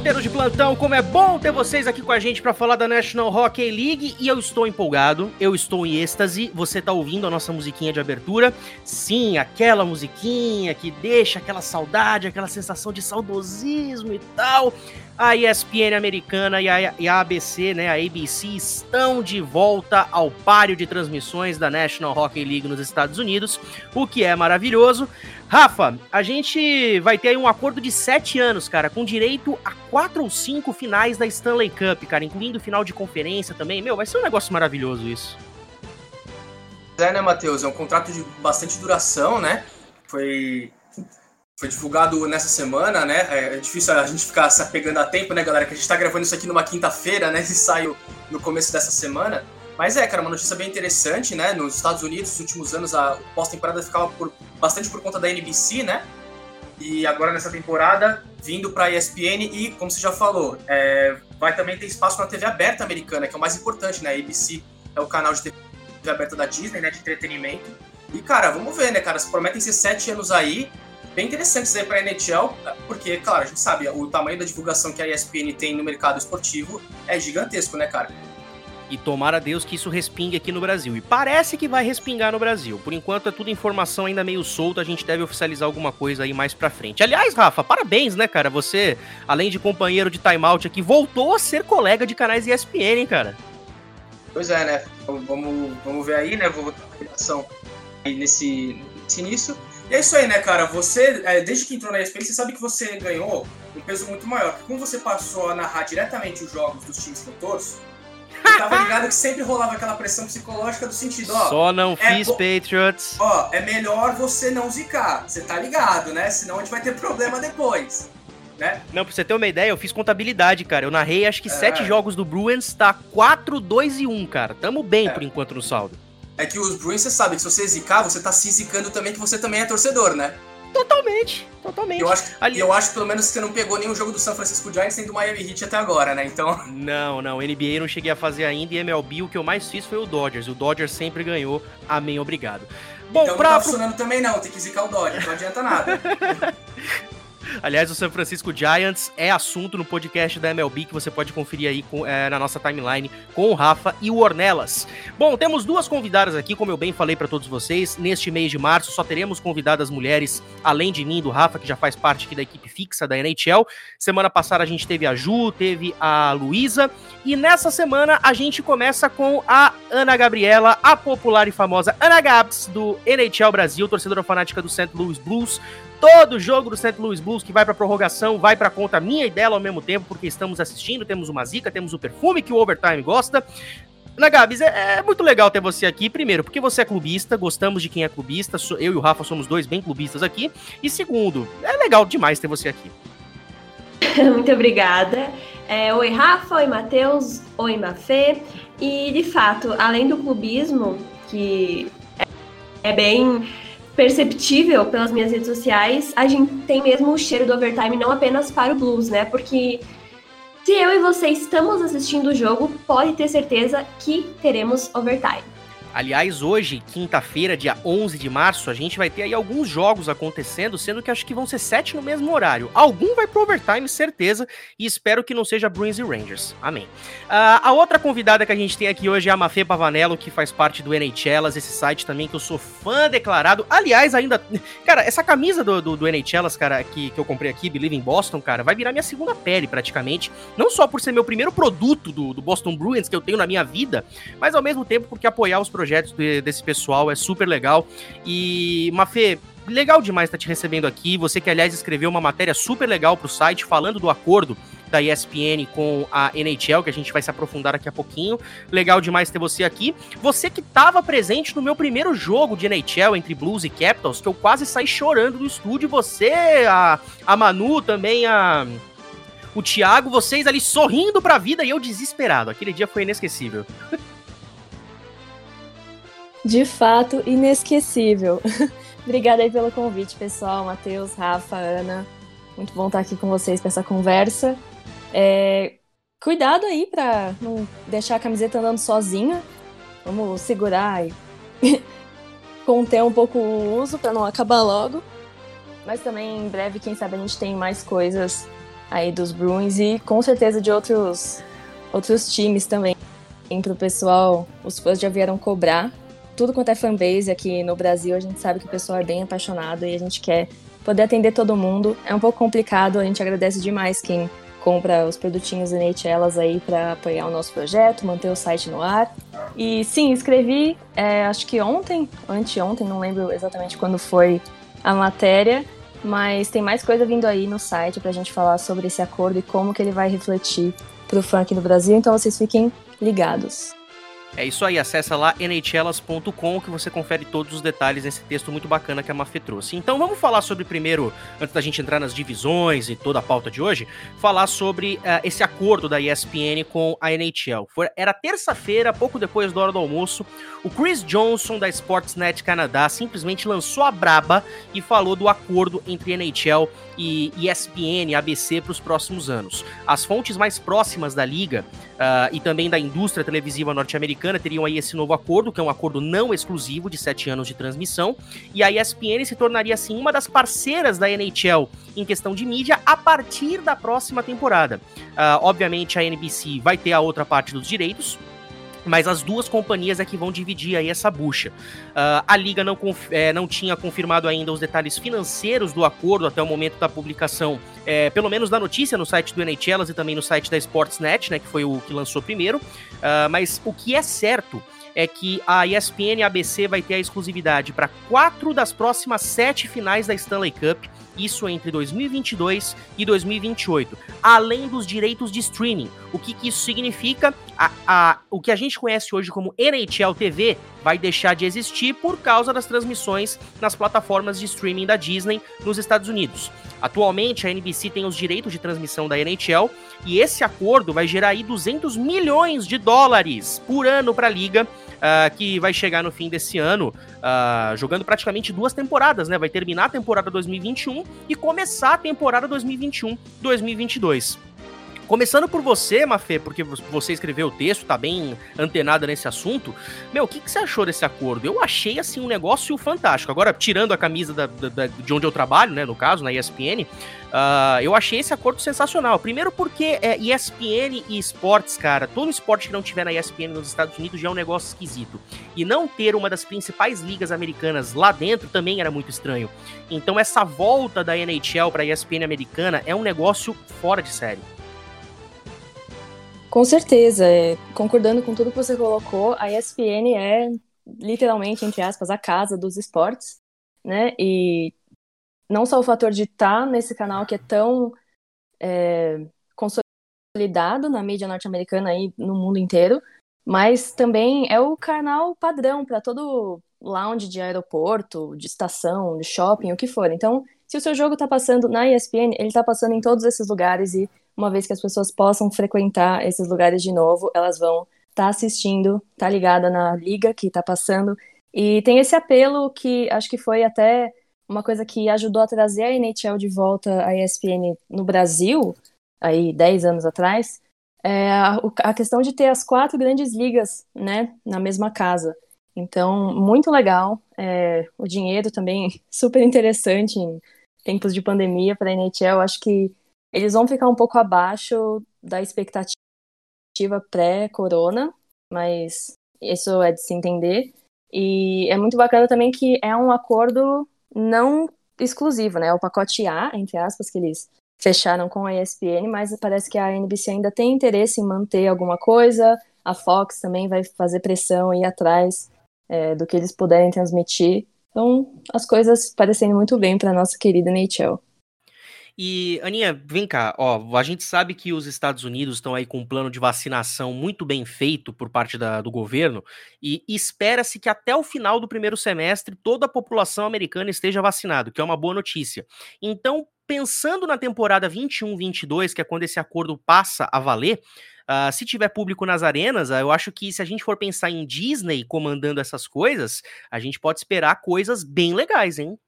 Timeouteiros de plantão, como é bom ter vocês aqui com a gente para falar da National Hockey League e eu estou empolgado, eu estou em êxtase. Você tá ouvindo a nossa musiquinha de abertura? Sim, aquela musiquinha que deixa aquela saudade, aquela sensação de saudosismo e tal. A ESPN americana e a, e a ABC, né, a ABC, estão de volta ao páreo de transmissões da National Hockey League nos Estados Unidos, o que é maravilhoso. Rafa, a gente vai ter um acordo de sete anos, cara, com direito a quatro ou cinco finais da Stanley Cup, cara, incluindo final de conferência também. Meu, vai ser um negócio maravilhoso isso. É, né, Matheus? É um contrato de bastante duração, né? Foi foi divulgado nessa semana, né? É, é difícil a gente ficar se apegando a tempo, né, galera? Que a gente tá gravando isso aqui numa quinta-feira, né? E saiu no começo dessa semana. Mas é, cara, uma notícia bem interessante, né? Nos Estados Unidos, nos últimos anos, a pós-temporada ficava por, bastante por conta da NBC, né? E agora nessa temporada, vindo para a ESPN e, como você já falou, é, vai também ter espaço na TV aberta americana, que é o mais importante, né? A ABC é o canal de TV aberta da Disney, né? De entretenimento. E, cara, vamos ver, né, cara? Prometem ser sete anos aí bem interessantes aí para a NHL, porque, claro, a gente sabe, o tamanho da divulgação que a ESPN tem no mercado esportivo é gigantesco, né, cara? E tomara Deus que isso respingue aqui no Brasil. E parece que vai respingar no Brasil. Por enquanto é tudo informação ainda meio solta, a gente deve oficializar alguma coisa aí mais pra frente. Aliás, Rafa, parabéns, né, cara? Você, além de companheiro de timeout aqui, voltou a ser colega de canais ESPN, hein, cara? Pois é, né? Vamos, vamos ver aí, né? Vou botar a ligação aí nesse, nesse início. E é isso aí, né, cara? Você, é, desde que entrou na ESPN, você sabe que você ganhou um peso muito maior. Porque como você passou a narrar diretamente os jogos dos times que eu torço, eu tava ligado que sempre rolava aquela pressão psicológica do sentido, ó. Só não é fiz Patriots. Ó, é melhor você não zicar. Você tá ligado, né? Senão a gente vai ter problema depois. Né? Não, pra você ter uma ideia, eu fiz contabilidade, cara. Eu narrei acho que é. sete jogos do Bruins, tá 4, 2 e 1, cara. Tamo bem é. por enquanto no saldo. É que os Bruins, você sabe que se você zicar, você tá se zicando também, que você também é torcedor, né? Totalmente, totalmente. Eu acho, Ali... eu acho pelo menos que você não pegou nenhum jogo do San Francisco Giants nem do Miami Heat até agora, né? Então. Não, não. NBA eu não cheguei a fazer ainda e MLB o que eu mais fiz foi o Dodgers. O Dodgers sempre ganhou. Amém, obrigado. Bom, então pra... não tá funcionando também não, tem que zicar o Dodgers, não adianta nada. Aliás, o San Francisco Giants é assunto no podcast da MLB que você pode conferir aí com, é, na nossa timeline com o Rafa e o Ornelas. Bom, temos duas convidadas aqui, como eu bem falei para todos vocês. Neste mês de março só teremos convidadas mulheres, além de mim, do Rafa, que já faz parte aqui da equipe fixa da NHL. Semana passada a gente teve a Ju, teve a Luísa. E nessa semana a gente começa com a Ana Gabriela, a popular e famosa Ana Gabs, do NHL Brasil, torcedora fanática do St. Louis Blues todo jogo do St. Louis Blues que vai para prorrogação vai para conta minha e dela ao mesmo tempo, porque estamos assistindo, temos uma zica, temos o perfume que o Overtime gosta. Na Gabs, é, é, muito legal ter você aqui. Primeiro, porque você é clubista, gostamos de quem é clubista. Eu e o Rafa somos dois bem clubistas aqui. E segundo, é legal demais ter você aqui. Muito obrigada. É, oi, Rafa. Oi, Matheus. Oi, Mafê. E, de fato, além do clubismo, que é, é bem perceptível pelas minhas redes sociais, a gente tem mesmo o cheiro do overtime não apenas para o Blues, né? Porque se eu e você estamos assistindo o jogo, pode ter certeza que teremos overtime. Aliás, hoje, quinta-feira, dia 11 de março, a gente vai ter aí alguns jogos acontecendo, sendo que acho que vão ser sete no mesmo horário. Algum vai pro overtime, certeza, e espero que não seja Bruins e Rangers. Amém. Uh, a outra convidada que a gente tem aqui hoje é a Mafê Pavanello, que faz parte do NHLas, esse site também que eu sou fã declarado. Aliás, ainda. Cara, essa camisa do, do, do NHLas, cara, que, que eu comprei aqui, Believe in Boston, cara, vai virar minha segunda pele praticamente. Não só por ser meu primeiro produto do, do Boston Bruins que eu tenho na minha vida, mas ao mesmo tempo porque apoiar os projetos de, desse pessoal, é super legal. E, Mafê, legal demais estar tá te recebendo aqui. Você que, aliás, escreveu uma matéria super legal para o site falando do acordo da ESPN com a NHL, que a gente vai se aprofundar daqui a pouquinho. Legal demais ter você aqui. Você que estava presente no meu primeiro jogo de NHL entre Blues e Capitals, que eu quase saí chorando do estúdio. Você, a, a Manu, também a o Thiago, vocês ali sorrindo pra vida e eu desesperado. Aquele dia foi inesquecível. De fato, inesquecível. Obrigada aí pelo convite, pessoal. Matheus, Rafa, Ana. Muito bom estar aqui com vocês para essa conversa. É... Cuidado aí para não deixar a camiseta andando sozinha. Vamos segurar e conter um pouco o uso para não acabar logo. Mas também em breve, quem sabe, a gente tem mais coisas aí dos Bruins e com certeza de outros, outros times também. Para o pessoal, os fãs já vieram cobrar. Tudo quanto é fanbase aqui no Brasil, a gente sabe que o pessoal é bem apaixonado e a gente quer poder atender todo mundo. É um pouco complicado, a gente agradece demais quem compra os produtinhos NHLas aí para apoiar o nosso projeto, manter o site no ar. E sim, escrevi, é, acho que ontem, anteontem, não lembro exatamente quando foi a matéria, mas tem mais coisa vindo aí no site para a gente falar sobre esse acordo e como que ele vai refletir para o funk no Brasil, então vocês fiquem ligados. É isso aí, acessa lá nhlas.com que você confere todos os detalhes desse texto muito bacana que a Mafê trouxe. Então vamos falar sobre primeiro, antes da gente entrar nas divisões e toda a pauta de hoje, falar sobre uh, esse acordo da ESPN com a NHL. Foi, era terça-feira, pouco depois da hora do almoço, o Chris Johnson da Sportsnet Canadá simplesmente lançou a braba e falou do acordo entre NHL e ESPN, ABC para os próximos anos. As fontes mais próximas da liga uh, e também da indústria televisiva norte-americana teriam aí esse novo acordo, que é um acordo não exclusivo de sete anos de transmissão, e a ESPN se tornaria assim uma das parceiras da NHL em questão de mídia a partir da próxima temporada. Uh, obviamente a NBC vai ter a outra parte dos direitos, mas as duas companhias é que vão dividir aí essa bucha. Uh, a liga não, é, não tinha confirmado ainda os detalhes financeiros do acordo até o momento da publicação, é, pelo menos da notícia no site do NHL e também no site da Sportsnet, né, que foi o que lançou primeiro. Uh, mas o que é certo é que a ESPN ABC vai ter a exclusividade para quatro das próximas sete finais da Stanley Cup isso entre 2022 e 2028, além dos direitos de streaming. O que, que isso significa? A, a, o que a gente conhece hoje como NHL TV vai deixar de existir por causa das transmissões nas plataformas de streaming da Disney nos Estados Unidos. Atualmente, a NBC tem os direitos de transmissão da NHL e esse acordo vai gerar aí 200 milhões de dólares por ano para a liga uh, que vai chegar no fim desse ano, uh, jogando praticamente duas temporadas, né? Vai terminar a temporada 2021 e começar a temporada 2021-2022. Começando por você, Mafê, porque você escreveu o texto, tá bem antenada nesse assunto. Meu, o que, que, você achou desse acordo? Eu achei, assim, um negócio fantástico. Agora, tirando a camisa da, da, de onde eu trabalho, né, no caso, na ESPN, uh, ah, eu achei esse acordo sensacional. Primeiro porque é, ESPN e esportes, cara, todo esporte que não tiver na ESPN nos Estados Unidos já é um negócio esquisito. E não ter uma das principais ligas americanas lá dentro também era muito estranho. Então, essa volta da NHL para a ESPN americana é um negócio fora de série. Com certeza, é, concordando com tudo que você colocou, a ESPN é literalmente, entre aspas, a casa dos esportes, né? E não só o fator de estar nesse canal que é tão é, consolidado na mídia norte-americana e no mundo inteiro, mas também é o canal padrão para todo lounge de aeroporto, de estação, de shopping, o que for. Então, se o seu jogo está passando na ESPN, ele está passando em todos esses lugares e uma vez que as pessoas possam frequentar esses lugares de novo, elas vão estar tá assistindo, tá ligada na liga que está passando. E tem esse apelo que acho que foi até uma coisa que ajudou a trazer a NHL de volta à ESPN no Brasil, aí 10 anos atrás, é a, questão de ter as quatro grandes ligas, né, na mesma casa. Então, muito legal. É, o dinheiro também super interessante em tempos de pandemia para a NHL. Acho que eles vão ficar um pouco abaixo da expectativa pré-corona, mas isso é de se entender. E é muito bacana também que é um acordo não exclusivo, né? O pacote A, entre aspas, que eles fecharam com a ESPN, mas parece que a NBC ainda tem interesse em manter alguma coisa. A Fox também vai fazer pressão e ir atrás é, do que eles puderem transmitir. Então, as coisas parecendo muito bem para nossa querida NHL. E, Aninha, vem cá, ó, a gente sabe que os Estados Unidos estão aí com um plano de vacinação muito bem feito por parte da, do governo, e espera-se que até o final do primeiro semestre toda a população americana esteja vacinada, que é uma boa notícia. Então, pensando na temporada 21-22, que é quando esse acordo passa a valer, uh, se tiver público nas arenas, uh, eu acho que se a gente for pensar em Disney comandando essas coisas, a gente pode esperar coisas bem legais, hein?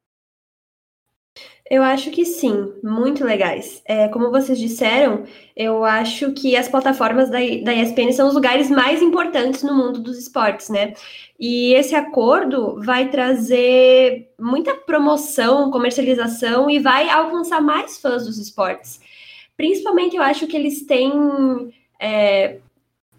Eu acho que sim, muito legais. É, como vocês disseram, eu acho que as plataformas da, da ESPN são os lugares mais importantes no mundo dos esportes, né? E esse acordo vai trazer muita promoção, comercialização e vai alcançar mais fãs dos esportes. Principalmente eu acho que eles têm é,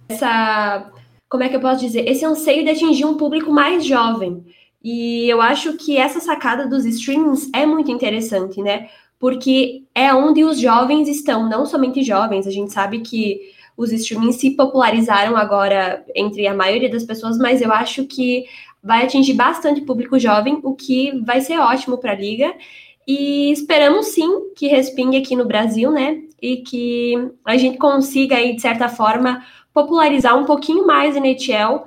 essa. Como é que eu posso dizer? Esse anseio de atingir um público mais jovem. E eu acho que essa sacada dos streamings é muito interessante, né? Porque é onde os jovens estão, não somente jovens, a gente sabe que os streamings se popularizaram agora entre a maioria das pessoas, mas eu acho que vai atingir bastante público jovem, o que vai ser ótimo para a liga. E esperamos sim que respingue aqui no Brasil, né? E que a gente consiga aí, de certa forma, popularizar um pouquinho mais a NHL.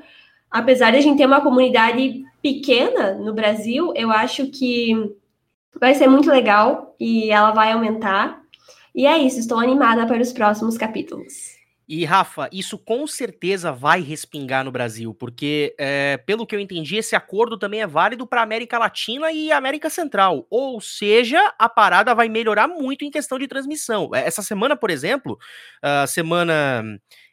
Apesar de a gente ter uma comunidade pequena no Brasil, eu acho que vai ser muito legal e ela vai aumentar. E é isso, estou animada para os próximos capítulos. E, Rafa, isso com certeza vai respingar no Brasil, porque, é, pelo que eu entendi, esse acordo também é válido para América Latina e América Central. Ou seja, a parada vai melhorar muito em questão de transmissão. Eh, essa semana, por exemplo, a semana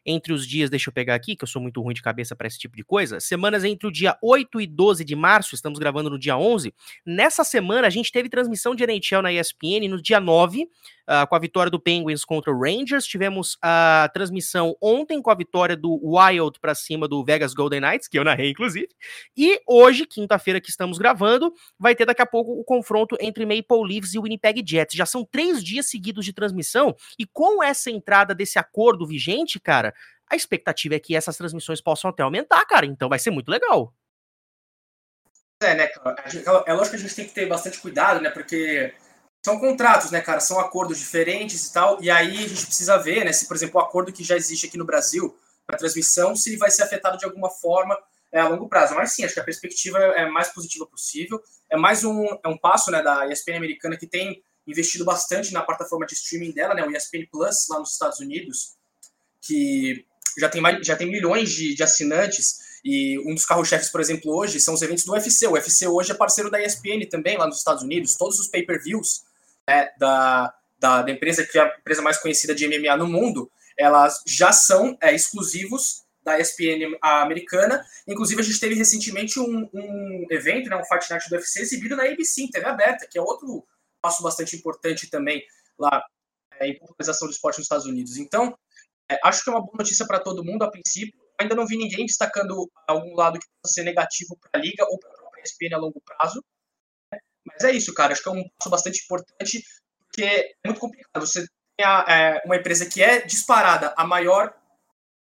entre os dias, deixa eu pegar aqui, que eu sou muito ruim de cabeça para esse tipo de coisa, semanas entre o dia 8 e 12 de março, estamos gravando no dia 11, nessa semana a gente teve transmissão de NHL na ESPN no dia 9, uh, ah, com a vitória do Penguins contra o Rangers, tivemos a transmissão ontem com a vitória do Wild para cima do Vegas Golden Knights, que eu narrei inclusive, e hoje, quinta-feira que estamos gravando, vai ter daqui a pouco o confronto entre Maple Leafs e Winnipeg Jets, já são três dias seguidos de transmissão, e com essa entrada desse acordo vigente, cara, a expectativa é que essas transmissões possam até aumentar, cara. Então vai ser muito legal. É, né? É lógico que a gente tem que ter bastante cuidado, né? Porque são contratos, né, cara? São acordos diferentes e tal. E aí a gente precisa ver, né? Se, por exemplo, o acordo que já existe aqui no Brasil para transmissão, se ele vai ser afetado de alguma forma é, a longo prazo. Mas sim, acho que a perspectiva é mais positiva possível. É mais um, é um passo né, da ESPN americana que tem investido bastante na plataforma de streaming dela, né? O ESPN Plus lá nos Estados Unidos, que já tem, já tem milhões de, de assinantes, e um dos carros-chefes, por exemplo, hoje, são os eventos do UFC. O UFC hoje é parceiro da ESPN também, lá nos Estados Unidos. Todos os pay-per-views né, da, da, da, empresa, que é a empresa mais conhecida de MMA no mundo, elas já são é, exclusivos da ESPN americana. Inclusive, a gente teve recentemente um, um evento, né, um Fight Night do UFC, exibido na ABC, TV aberta, que é outro passo bastante importante também lá é, em popularização do esporte nos Estados Unidos. Então, é, acho que é uma boa notícia para todo mundo a princípio. Ainda não vi ninguém destacando algum lado que possa ser negativo para a liga ou para a ESPN a longo prazo. Né? Mas é isso, cara. Acho que é um passo bastante importante, porque é muito complicado. Você tem a, é, uma empresa que é disparada a maior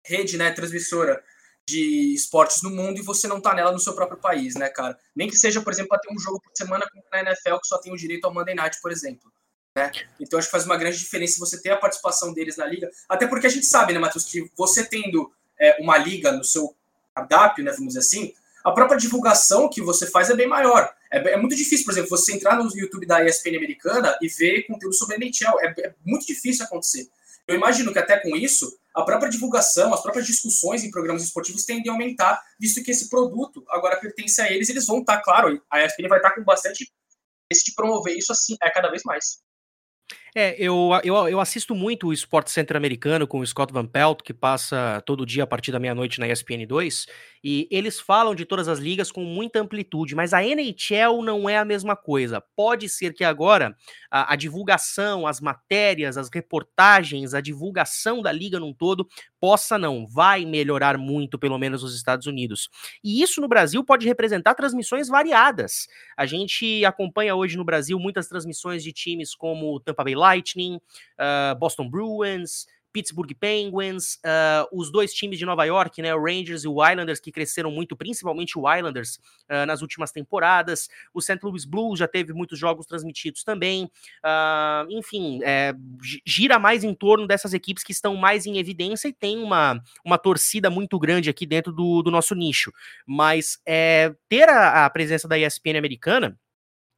rede, né, transmissora de esportes no mundo e você não tá nela no seu próprio país, né, cara? Nem que seja, por exemplo, para ter um jogo por semana na NFL que só tem o direito ao Monday Night, por exemplo. Né? Então acho que faz uma grande diferença você ter a participação deles na liga, até porque a gente sabe, né, Matheus, que você tendo é, uma liga no seu cardápio, né, vamos dizer assim, a própria divulgação que você faz é bem maior. É, é, muito difícil, por exemplo, você entrar no YouTube da ESPN americana e ver conteúdo sobre NHL. É, é muito difícil acontecer. Eu imagino que até com isso, a própria divulgação, as próprias discussões em programas esportivos tendem a aumentar, visto que esse produto agora pertence a eles, eles vão estar, claro, a ESPN vai estar com bastante esse de promover isso assim, é cada vez mais. É, eu, eu, eu assisto muito o Sport Center americano com o Scott Van Pelt, que passa todo dia a partir da meia-noite na ESPN 2, e eles falam de todas as ligas com muita amplitude, mas a NHL não é a mesma coisa. Pode ser que agora a, a divulgação, as matérias, as reportagens, a divulgação da liga num todo possa não, vai melhorar muito, pelo menos nos Estados Unidos. E isso no Brasil pode representar transmissões variadas. A gente acompanha hoje no Brasil muitas transmissões de times como Tampa Bay Lightning, uh, Boston Bruins, Pittsburgh Penguins, uh, os dois times de Nova York, né, o Rangers e o Islanders, que cresceram muito, principalmente o Islanders, uh, nas últimas temporadas. O St. Louis Blues já teve muitos jogos transmitidos também. Uh, enfim, é, gira mais em torno dessas equipes que estão mais em evidência e tem uma, uma torcida muito grande aqui dentro do, do nosso nicho. Mas é, ter a, a presença da ESPN americana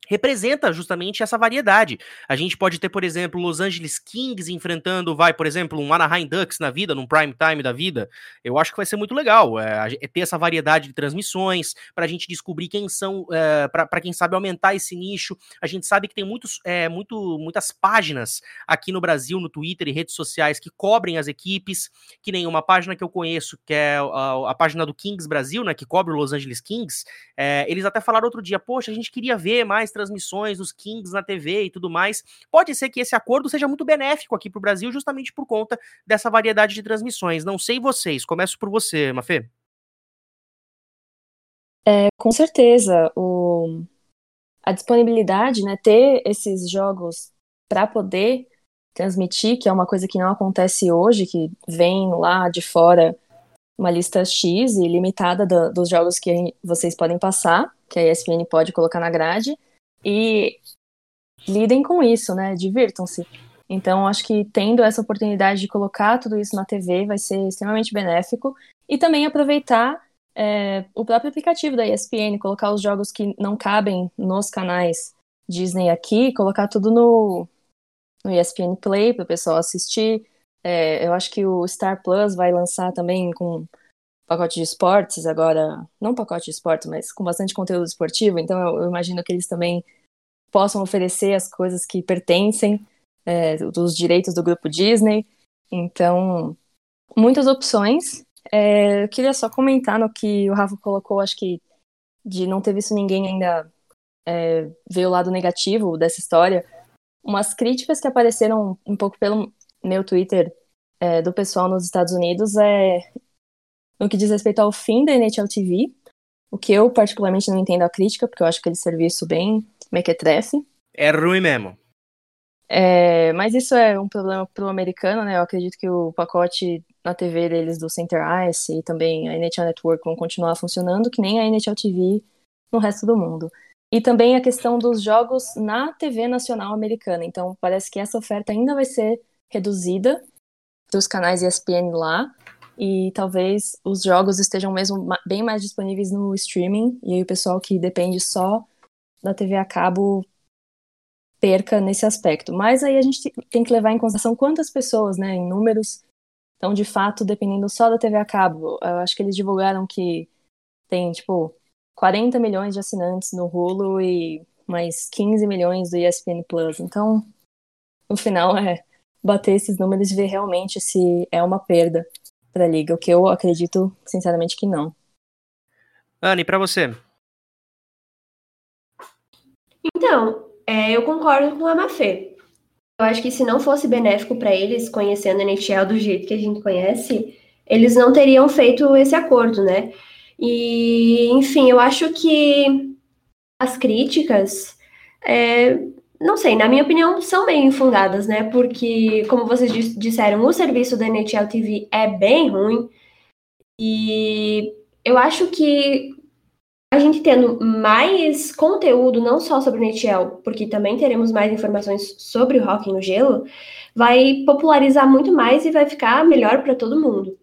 representa justamente essa variedade. A gente pode ter, por exemplo, Los Angeles Kings enfrentando, vai, por exemplo, um Anaheim Ducks na vida, num prime time da vida. Eu acho que vai ser muito legal é, é ter essa variedade de transmissões para a gente descobrir quem são, é, para quem sabe aumentar esse nicho. A gente sabe que tem muitos, é, muito, muitas páginas aqui no Brasil, no Twitter e redes sociais que cobrem as equipes, que nem uma página que eu conheço, que é a, a página do Kings Brasil, né, que cobre o Los Angeles Kings. É, eles até falaram outro dia, poxa, a gente queria ver mais transmissões dos Kings na TV e tudo mais. Pode ser que esse acordo seja muito benéfico aqui para o Brasil, justamente por conta dessa variedade de transmissões. Não sei vocês, começo por você, Mafê. É, com certeza, o, a disponibilidade, né, ter esses jogos para poder transmitir, que é uma coisa que não acontece hoje, que vem lá de fora uma lista X e limitada do, dos jogos que vocês podem passar, que a ESPN pode colocar na grade, e lidem com isso, né? Divirtam-se. Então, acho que tendo essa oportunidade de colocar tudo isso na TV vai ser extremamente benéfico. E também aproveitar é, o próprio aplicativo da ESPN, colocar os jogos que não cabem nos canais Disney aqui, colocar tudo no, no ESPN Play para o pessoal assistir. É, eu acho que o Star Plus vai lançar também com pacote de esportes agora, não pacote de esportes, mas com bastante conteúdo esportivo, então eu, eu imagino que eles também possam oferecer as coisas que pertencem é, dos direitos do grupo Disney. Então, muitas opções. É, eu queria só comentar no que o Rafa colocou, acho que de não ter visto ninguém ainda é, ver o lado negativo dessa história. Umas críticas que apareceram um pouco pelo meu Twitter é, do pessoal nos Estados Unidos é no que diz respeito ao fim da NHL TV, o que eu particularmente não entendo a crítica, porque eu acho aquele serviço bem mequetrefe. É ruim mesmo. É, mas isso é um problema pro americano, né? Eu acredito que o pacote na TV deles do Center Ice e também a NHL Network vão continuar funcionando, que nem a NHL TV no resto do mundo. E também a questão dos jogos na TV nacional americana. Então, parece que essa oferta ainda vai ser reduzida dos canais ESPN lá e talvez os jogos estejam mesmo bem mais disponíveis no streaming e aí o pessoal que depende só da TV a cabo perca nesse aspecto. Mas aí a gente tem que levar em consideração quantas pessoas, né, em números. Então, de fato, dependendo só da TV a cabo, eu acho que eles divulgaram que tem, tipo, 40 milhões de assinantes no Hulu e mais 15 milhões do ESPN Plus. Então, no final é bater esses números e ver realmente se é uma perda para a liga, o que eu acredito sinceramente que não. Anne, para você? Então, é, eu concordo com a Mafê. Eu acho que se não fosse benéfico para eles, conhecendo a NHL do jeito que a gente conhece, eles não teriam feito esse acordo, né? E, enfim, eu acho que as críticas é, não sei, na minha opinião, são meio infundadas, né? Porque, como vocês disseram, o serviço da NHL TV é bem ruim. E eu acho que a gente tendo mais conteúdo, não só sobre NHL, porque também teremos mais informações sobre o hockey no gelo, vai popularizar muito mais e vai ficar melhor para todo mundo.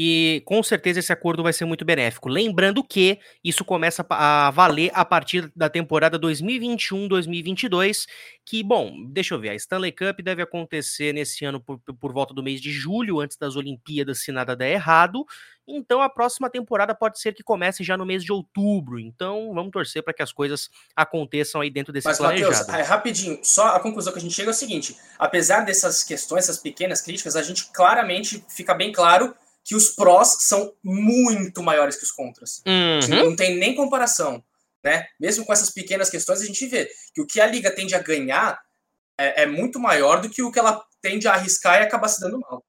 E com certeza esse acordo vai ser muito benéfico. Lembrando que isso começa a valer a partir da temporada 2021-2022, que, bom, deixa eu ver, a Stanley Cup deve acontecer nesse ano por, por volta do mês de julho, antes das Olimpíadas, se nada der errado. Então a próxima temporada pode ser que comece já no mês de outubro. Então vamos torcer para que as coisas aconteçam aí dentro desse Mas, planejado. Matheus, é, rapidinho, só a conclusão que a gente chega é o seguinte: apesar dessas questões, essas pequenas críticas, a gente claramente fica bem claro que os prós são muito maiores que os contras. Uhum. Não tem nem comparação. Né? Mesmo com essas pequenas questões, a gente vê que o que a liga tende a ganhar é, é muito maior do que o que ela tende a arriscar e acabar se dando mal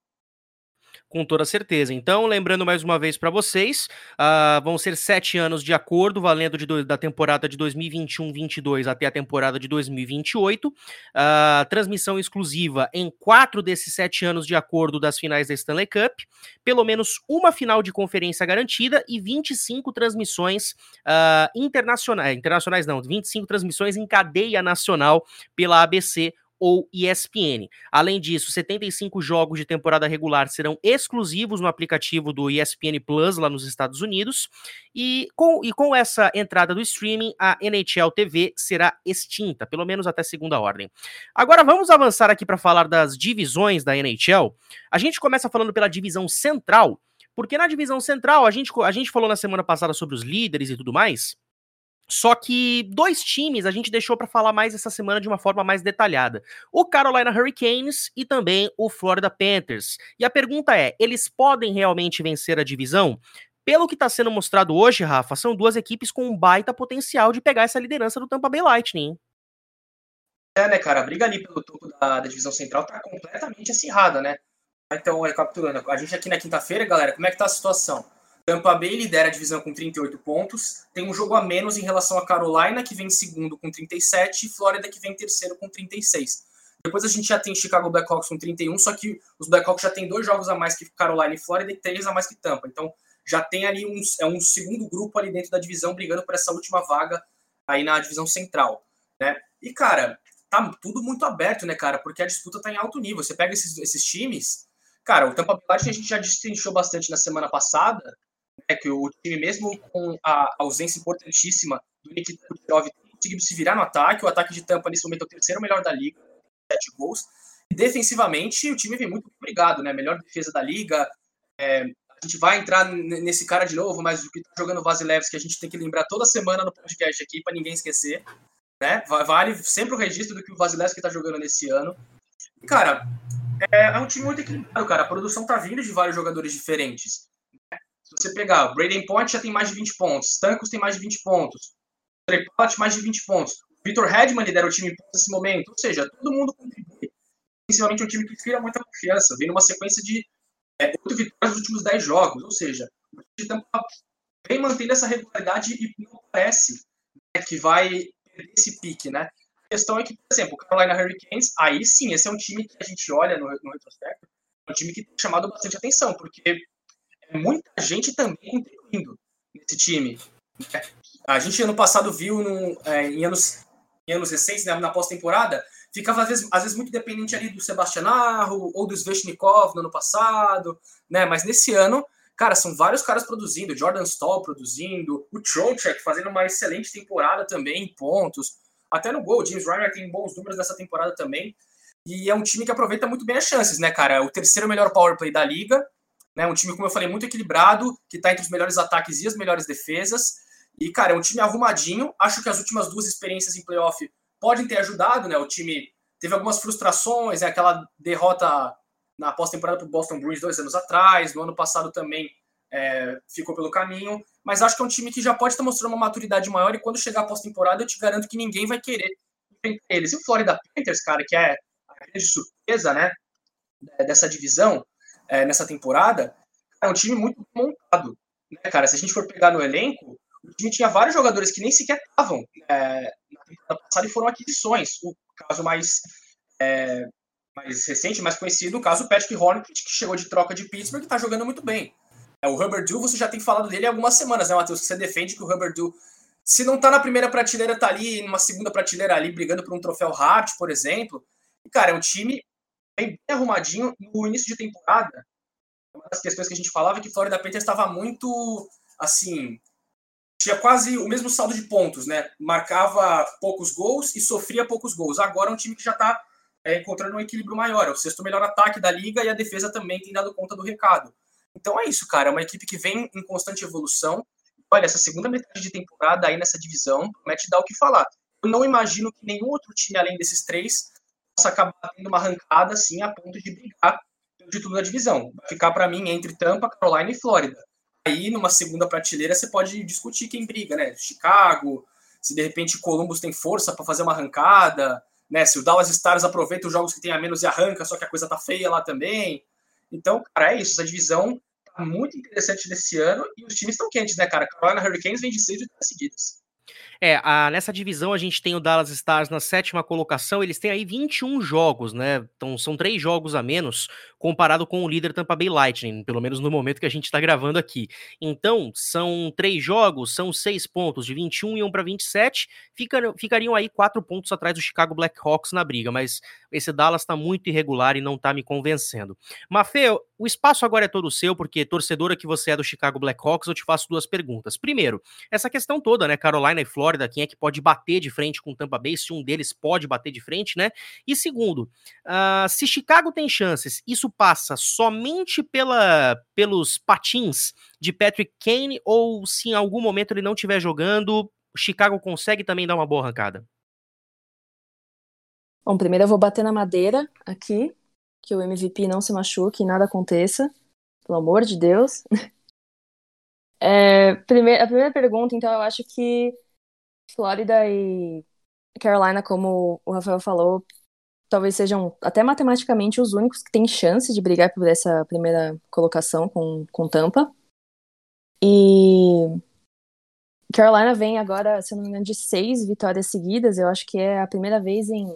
com toda certeza. Então, lembrando mais uma vez para vocês, uh, vão ser sete anos de acordo, valendo de do, da temporada de 2021-22 até a temporada de 2028. Uh, ah, transmissão exclusiva em quatro desses sete anos de acordo das finais da Stanley Cup, pelo menos uma final de conferência garantida e 25 transmissões uh, internacionais, internacionais não, 25 transmissões em cadeia nacional pela ABC ou ESPN. Além disso, 75 jogos de temporada regular serão exclusivos no aplicativo do ESPN Plus lá nos Estados Unidos. E com, e com essa entrada do streaming, a NHL TV será extinta, pelo menos até segunda ordem. Agora vamos avançar aqui para falar das divisões da NHL. A gente começa falando pela divisão central, porque na divisão central a gente, a gente falou na semana passada sobre os líderes e tudo mais. Só que dois times a gente deixou para falar mais essa semana de uma forma mais detalhada: o Carolina Hurricanes e também o Florida Panthers. E a pergunta é: eles podem realmente vencer a divisão? pelo que está sendo mostrado hoje, Rafa, são duas equipes com um baita potencial de pegar essa liderança do Tampa Bay Lightning. É, né, cara? A briga ali pelo topo da, da divisão central tá completamente acirrada, né? Então, recapitulando, a gente aqui na quinta-feira, galera, como é que tá a situação? Tampa Bay lidera a divisão com 38 pontos, tem um jogo a menos em relação a Carolina, que vem segundo com 37, e Flórida, que vem terceiro com 36. Depois a gente já tem Chicago Blackhawks com 31, só que os Blackhawks já tem dois jogos a mais que Carolina e Flórida e três a mais que Tampa. Então já tem ali um, é um segundo grupo ali dentro da divisão brigando por essa última vaga aí na divisão central, né? E cara, tá tudo muito aberto, né, cara? Porque a disputa tá em alto nível. Você pega esses, esses times, cara, o Tampa Bay a gente já destrinchou bastante na semana passada, que o time, mesmo com a ausência importantíssima do Nikita Kucherov, conseguiu se virar no ataque. O ataque de Tampa, nesse momento, é o terceiro melhor da liga, sete gols. E defensivamente, o time vem muito obrigado, né? Melhor defesa da liga. É, a gente vai entrar nesse cara de novo, mas o que tá jogando o Vasilevski, a gente tem que lembrar toda semana no podcast aqui, para ninguém esquecer. Né? Vale sempre o registro do que o Vasilevski tá jogando nesse ano. E, cara, é, é um time muito equilibrado, cara. A produção tá vindo de vários jogadores diferentes. Se você pegar, Braden Point já tem mais de 20 pontos, Stankos tem mais de 20 pontos, Trey mais de 20 pontos, Victor Hedman lidera o time nesse momento, ou seja, todo mundo contribui. Principalmente um time que inspira muita confiança, vem numa sequência de é, 8 vitórias nos últimos 10 jogos, ou seja, o time vem mantendo essa regularidade e não parece né, que vai perder esse pique, né? A questão é que, por exemplo, o Carolina Hurricanes, aí sim, esse é um time que a gente olha no, no retrospecto, é um time que tem chamado bastante atenção, porque muita gente também contribuindo nesse time. A gente ano passado viu no, é, em, anos, em anos recentes, né, na pós-temporada, ficava às vezes, às vezes muito dependente ali do Sebastian Arro ou do Sveshnikov no ano passado, né? Mas nesse ano, cara, são vários caras produzindo, Jordan Stall produzindo, o Trocheck fazendo uma excelente temporada também em pontos, até no gol, James Ryder tem bons números nessa temporada também. E é um time que aproveita muito bem as chances, né, cara? É o terceiro melhor power play da liga, né? Um time, como eu falei, muito equilibrado, que está entre os melhores ataques e as melhores defesas. E, cara, é um time arrumadinho. Acho que as últimas duas experiências em playoff podem ter ajudado, né? O time teve algumas frustrações, né? aquela derrota na pós-temporada para o Boston Bruins dois anos atrás, no ano passado também é, ficou pelo caminho, mas acho que é um time que já pode estar mostrando uma maturidade maior e quando chegar a pós-temporada eu te garanto que ninguém vai querer eles. E o Florida Panthers, cara, que é a grande surpresa, né, dessa divisão, é, nessa temporada, é um time muito montado. Né, cara? Se a gente for pegar no elenco, o time tinha vários jogadores que nem sequer estavam é, na temporada passada e foram aquisições. O caso mais, é, mais recente, mais conhecido, o caso Patrick Hornet, que chegou de troca de Pittsburgh e está jogando muito bem. É, o Hubbard você já tem falado dele há algumas semanas, né, Matheus? Você defende que o Hubbard se não está na primeira prateleira, está ali, numa segunda prateleira ali, brigando por um troféu Hart, por exemplo. E, cara, é um time bem arrumadinho no início de temporada. Uma das questões que a gente falava é que Florida Panthers estava muito, assim, tinha quase o mesmo saldo de pontos, né? Marcava poucos gols e sofria poucos gols. Agora é um time que já está é, encontrando um equilíbrio maior. É o sexto melhor ataque da liga e a defesa também tem dado conta do recado. Então é isso, cara. É uma equipe que vem em constante evolução. Olha, essa segunda metade de temporada aí nessa divisão promete dar o que falar. Eu não imagino que nenhum outro time além desses três possa acabar tendo uma arrancada assim a ponto de brigar pelo título da divisão. Vai ficar para mim entre Tampa, Carolina e Flórida. Aí, numa segunda prateleira, você pode discutir quem briga, né? Chicago, se de repente Columbus tem força para fazer uma arrancada, né? Se o Dallas Stars aproveita os jogos que tem a menos e arranca, só que a coisa tá feia lá também. Então, cara, é isso. Essa divisão tá muito interessante nesse ano e os times estão quentes, né, cara? Carolina Hurricanes vem de seis vitórias seguidas. É, a, nessa divisão a gente tem o Dallas Stars na sétima colocação, eles têm aí 21 jogos, né? Então são três jogos a menos comparado com o líder Tampa Bay Lightning, pelo menos no momento que a gente está gravando aqui. Então, são três jogos, são seis pontos, de 21 e um para 27, fica, ficariam aí quatro pontos atrás do Chicago Blackhawks na briga, mas esse Dallas está muito irregular e não está me convencendo. Mafê, o espaço agora é todo seu, porque torcedora que você é do Chicago Blackhawks, eu te faço duas perguntas. Primeiro, essa questão toda, né, Carolina e Flórida, quem é que pode bater de frente com Tampa Bay, se um deles pode bater de frente, né? E segundo, uh, se Chicago tem chances, isso passa somente pela, pelos patins de Patrick Kane ou se em algum momento ele não estiver jogando, Chicago consegue também dar uma boa arrancada? Bom, primeiro eu vou bater na madeira aqui, que o MVP não se machuque e nada aconteça. Pelo amor de Deus. É, primeir, a primeira pergunta, então, eu acho que Flórida e Carolina, como o Rafael falou, talvez sejam até matematicamente os únicos que têm chance de brigar por essa primeira colocação com, com Tampa. E Carolina vem agora, se não me engano, de seis vitórias seguidas. Eu acho que é a primeira vez em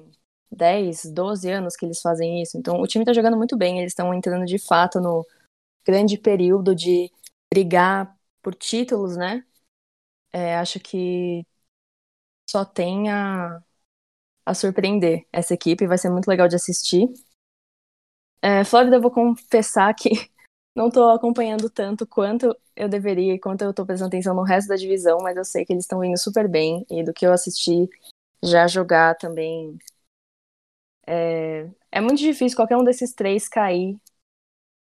10, 12 anos que eles fazem isso. Então o time tá jogando muito bem, eles estão entrando de fato no grande período de brigar por títulos, né? É, acho que só tem a, a surpreender essa equipe, vai ser muito legal de assistir. É, Flórida, eu vou confessar que não estou acompanhando tanto quanto eu deveria quanto eu estou prestando atenção no resto da divisão, mas eu sei que eles estão indo super bem e do que eu assisti já jogar também é, é muito difícil qualquer um desses três cair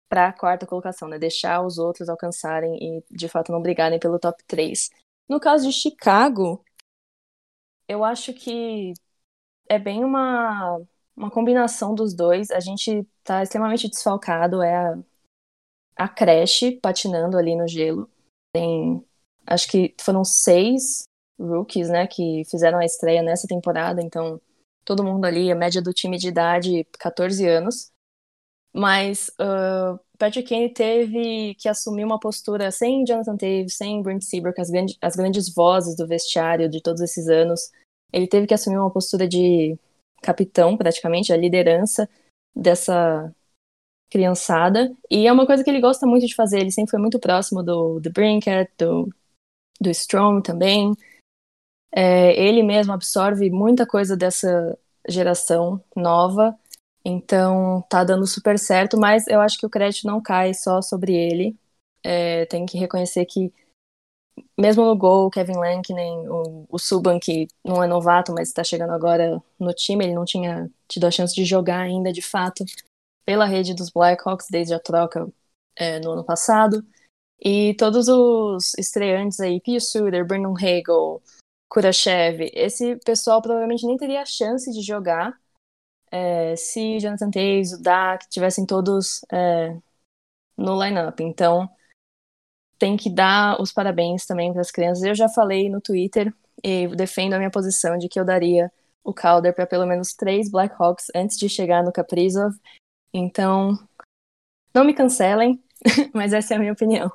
para a quarta colocação, né? Deixar os outros alcançarem e de fato não brigarem pelo top 3. No caso de Chicago, eu acho que é bem uma, uma combinação dos dois. A gente tá extremamente desfalcado, é a, a creche patinando ali no gelo. Tem, acho que foram seis rookies, né, que fizeram a estreia nessa temporada, então todo mundo ali, a média do time de idade, 14 anos. Mas uh, Patrick Kane teve que assumir uma postura sem Jonathan Taves, sem Brent Seabrook, as, grande, as grandes vozes do vestiário de todos esses anos. Ele teve que assumir uma postura de capitão, praticamente, a liderança dessa criançada. E é uma coisa que ele gosta muito de fazer. Ele sempre foi muito próximo do, do Brinket, do, do Strom também. É, ele mesmo absorve muita coisa dessa geração nova, então tá dando super certo, mas eu acho que o crédito não cai só sobre ele. É, tem que reconhecer que, mesmo no gol, Kevin Lankinen, o, o Subban, que não é novato, mas está chegando agora no time, ele não tinha tido a chance de jogar ainda de fato pela rede dos Blackhawks desde a troca é, no ano passado. E todos os estreantes aí, Pio Suter, Brandon Hagel, Kurashev, esse pessoal provavelmente nem teria a chance de jogar é, se Jonathan Taves, o Dak tivessem todos é, no lineup. Então, tem que dar os parabéns também para as crianças. Eu já falei no Twitter e defendo a minha posição de que eu daria o Calder para pelo menos três Blackhawks antes de chegar no Kaprizov. Então, não me cancelem, mas essa é a minha opinião.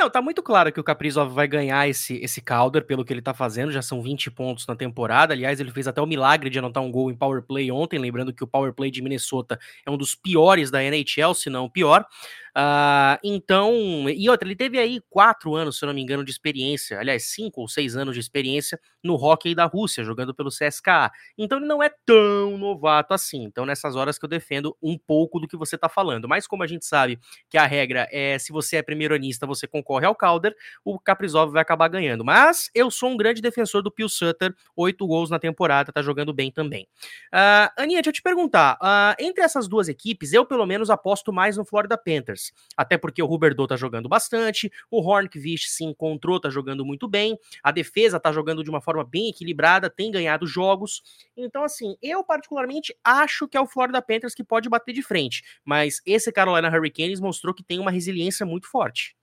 Não, tá muito claro que o Kaprizov vai ganhar esse, esse Calder pelo que ele tá fazendo, já são 20 pontos na temporada. Aliás, ele fez até o milagre de anotar um gol em power play ontem, lembrando que o power play de Minnesota é um dos piores da NHL, se não o pior. Uh, então, e outra, ele teve aí quatro anos, se não me engano, de experiência, aliás, cinco ou seis anos de experiência no hockey da Rússia, jogando pelo CSKA. Então ele não é tão novato assim. Então, nessas horas que eu defendo um pouco do que você tá falando. Mas como a gente sabe que a regra é se você é primeiro-anista, você concorre ao Calder, o Kaprizov vai acabar ganhando. Mas eu sou um grande defensor do Pio Sutter, oito gols na temporada, tá jogando bem também. Uh, Aninha, deixa eu te perguntar, uh, entre essas duas equipes, eu pelo menos aposto mais no Florida Panthers. Até porque o Huberdeau tá jogando bastante, o Hornqvist se encontrou, tá jogando muito bem, a defesa tá jogando de uma forma bem equilibrada, tem ganhado jogos. Então, assim, eu particularmente acho que é o Florida Panthers que pode bater de frente, mas esse Carolina Hurricanes mostrou que tem uma resiliência muito forte.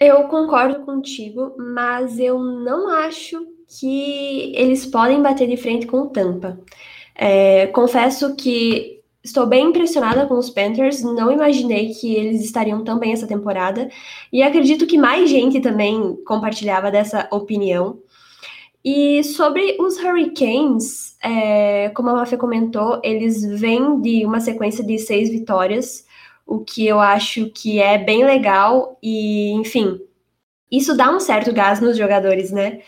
Eu concordo contigo, mas eu não acho que eles podem bater de frente com o Tampa. É, confesso que Estou bem impressionada com os Panthers, não imaginei que eles estariam tão bem essa temporada, e acredito que mais gente também compartilhava dessa opinião. E sobre os Hurricanes, é, como a Mafia comentou, eles vêm de uma sequência de seis vitórias, o que eu acho que é bem legal, e enfim, isso dá um certo gás nos jogadores, né?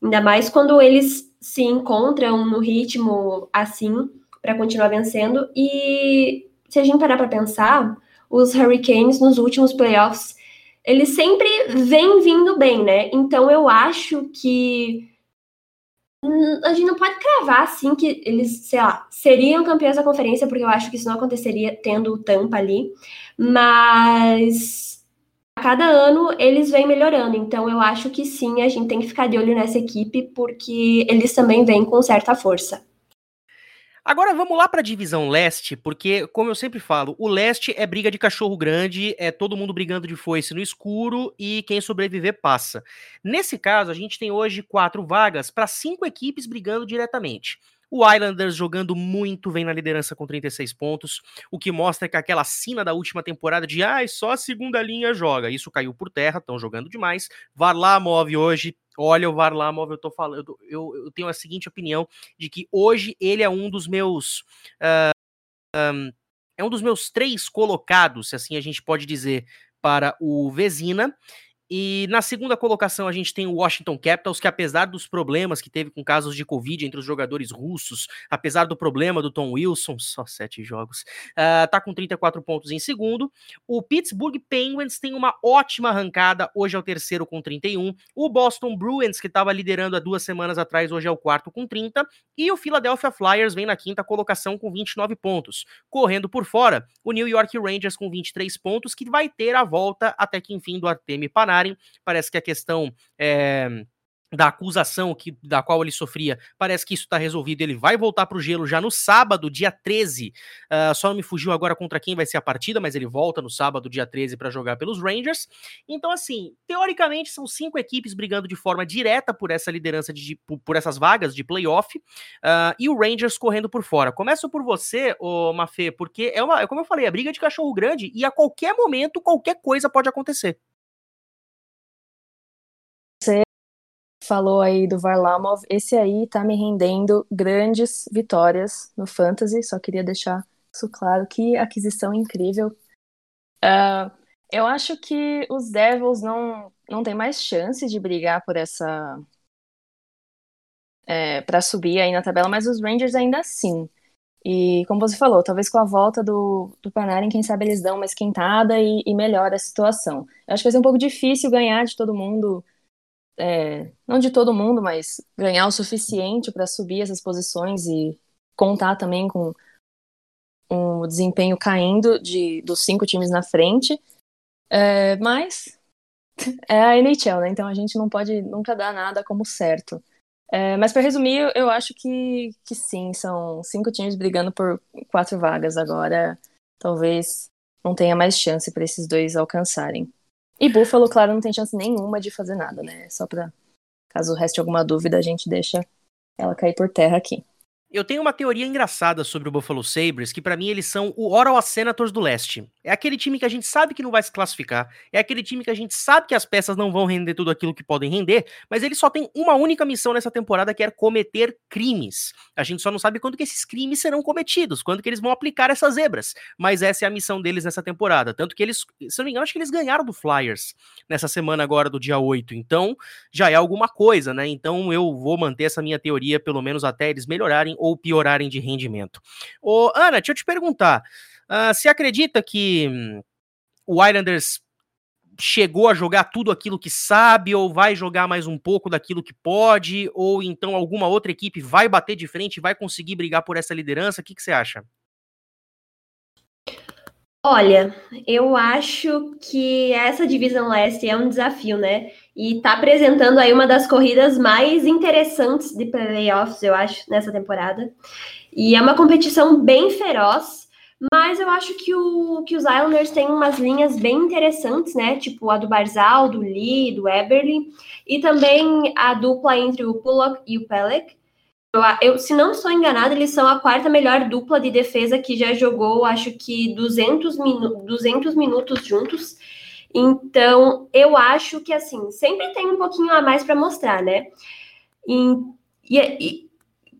Ainda mais quando eles se encontram no ritmo assim para continuar vencendo. E se a gente parar para pensar, os Hurricanes nos últimos playoffs, eles sempre vêm vindo bem, né? Então eu acho que a gente não pode cravar assim que eles, sei lá, seriam campeões da conferência, porque eu acho que isso não aconteceria tendo o Tampa ali, mas a cada ano eles vêm melhorando, então eu acho que sim, a gente tem que ficar de olho nessa equipe, porque eles também vêm com certa força. Agora vamos lá para a divisão leste, porque, como eu sempre falo, o leste é briga de cachorro grande, é todo mundo brigando de foice no escuro e quem sobreviver passa. Nesse caso, a gente tem hoje quatro vagas para cinco equipes brigando diretamente. O Islanders jogando muito, vem na liderança com 36 pontos, o que mostra que aquela sina da última temporada de ai, ah, só a segunda linha joga. Isso caiu por terra, estão jogando demais. Varlamov hoje Olha, o Varlamov, eu tô falando, eu, eu, tenho a seguinte opinião de que hoje ele é um dos meus. Uh, ah, um, é um dos meus três colocados, se assim a gente pode dizer, para o Vezina. E na segunda colocação a gente tem o Washington Capitals, que apesar dos problemas que teve com casos de Covid entre os jogadores russos, apesar do problema do Tom Wilson, só sete jogos, uh, tá com 34 pontos em segundo. O Pittsburgh Penguins tem uma ótima arrancada, hoje é o terceiro com 31. O Boston Bruins, que estava liderando há duas semanas atrás, hoje é o quarto com 30. E o Philadelphia Flyers vem na quinta colocação com 29 pontos. Correndo por fora, o New York Rangers com 23 pontos, que vai ter a volta até que enfim do Artemi Panarin Parece que a questão é, da acusação que, da qual ele sofria, parece que isso está resolvido. Ele vai voltar para o gelo já no sábado, dia 13. Uh, ah, só não me fugiu agora contra quem vai ser a partida, mas ele volta no sábado, dia 13, para jogar pelos Rangers. Então, assim, teoricamente, são cinco equipes brigando de forma direta por essa liderança, de, por, por essas vagas de playoff, uh, e o Rangers correndo por fora. Começo por você, ô Mafê, porque é uma, como eu falei, a briga de cachorro grande e a qualquer momento qualquer coisa pode acontecer. Falou aí do Varlamov, esse aí tá me rendendo grandes vitórias no Fantasy, só queria deixar isso claro, que aquisição incrível. Uh, eu acho que os Devils não, não tem mais chance de brigar por essa... É, para subir aí na tabela, mas os Rangers ainda assim. E como você falou, talvez com a volta do, do Panarin, quem sabe eles dão uma esquentada e, e melhora a situação. Eu acho que vai ser um pouco difícil ganhar de todo mundo é, não de todo mundo, mas ganhar o suficiente para subir essas posições e contar também com um desempenho caindo de, dos cinco times na frente. É, mas é a NHL, né? Então a gente não pode nunca dar nada como certo. É, mas para resumir, eu acho que, que sim, são cinco times brigando por quatro vagas agora. Talvez não tenha mais chance para esses dois alcançarem. E Buffalo, claro, não tem chance nenhuma de fazer nada, né? Só pra caso reste alguma dúvida, a gente deixa ela cair por terra aqui. Eu tenho uma teoria engraçada sobre o Buffalo Sabres, que para mim eles são o Ottawa Senators do leste. É aquele time que a gente sabe que não vai se classificar, é aquele time que a gente sabe que as peças não vão render tudo aquilo que podem render, mas ele só tem uma única missão nessa temporada que é cometer crimes. A gente só não sabe quando que esses crimes serão cometidos, quando que eles vão aplicar essas zebras, mas essa é a missão deles nessa temporada. Tanto que eles, se não me engano, acho que eles ganharam do Flyers nessa semana agora do dia 8, então já é alguma coisa, né? Então eu vou manter essa minha teoria pelo menos até eles melhorarem ou piorarem de rendimento. Ô, Ana, deixa eu te perguntar. Uh, você acredita que hum, o Islanders chegou a jogar tudo aquilo que sabe, ou vai jogar mais um pouco daquilo que pode, ou então alguma outra equipe vai bater de frente vai conseguir brigar por essa liderança? O que, que você acha? Olha, eu acho que essa divisão leste é um desafio, né? E tá apresentando aí uma das corridas mais interessantes de playoffs, eu acho, nessa temporada. E é uma competição bem feroz, mas eu acho que, o, que os Islanders têm umas linhas bem interessantes, né? Tipo a do Barzal, do Lee, do Eberly, e também a dupla entre o Pullock e o Pelech. Eu, eu, se não estou enganada, eles são a quarta melhor dupla de defesa que já jogou, acho que 200, minu 200 minutos juntos. Então, eu acho que, assim, sempre tem um pouquinho a mais para mostrar, né? E, e, e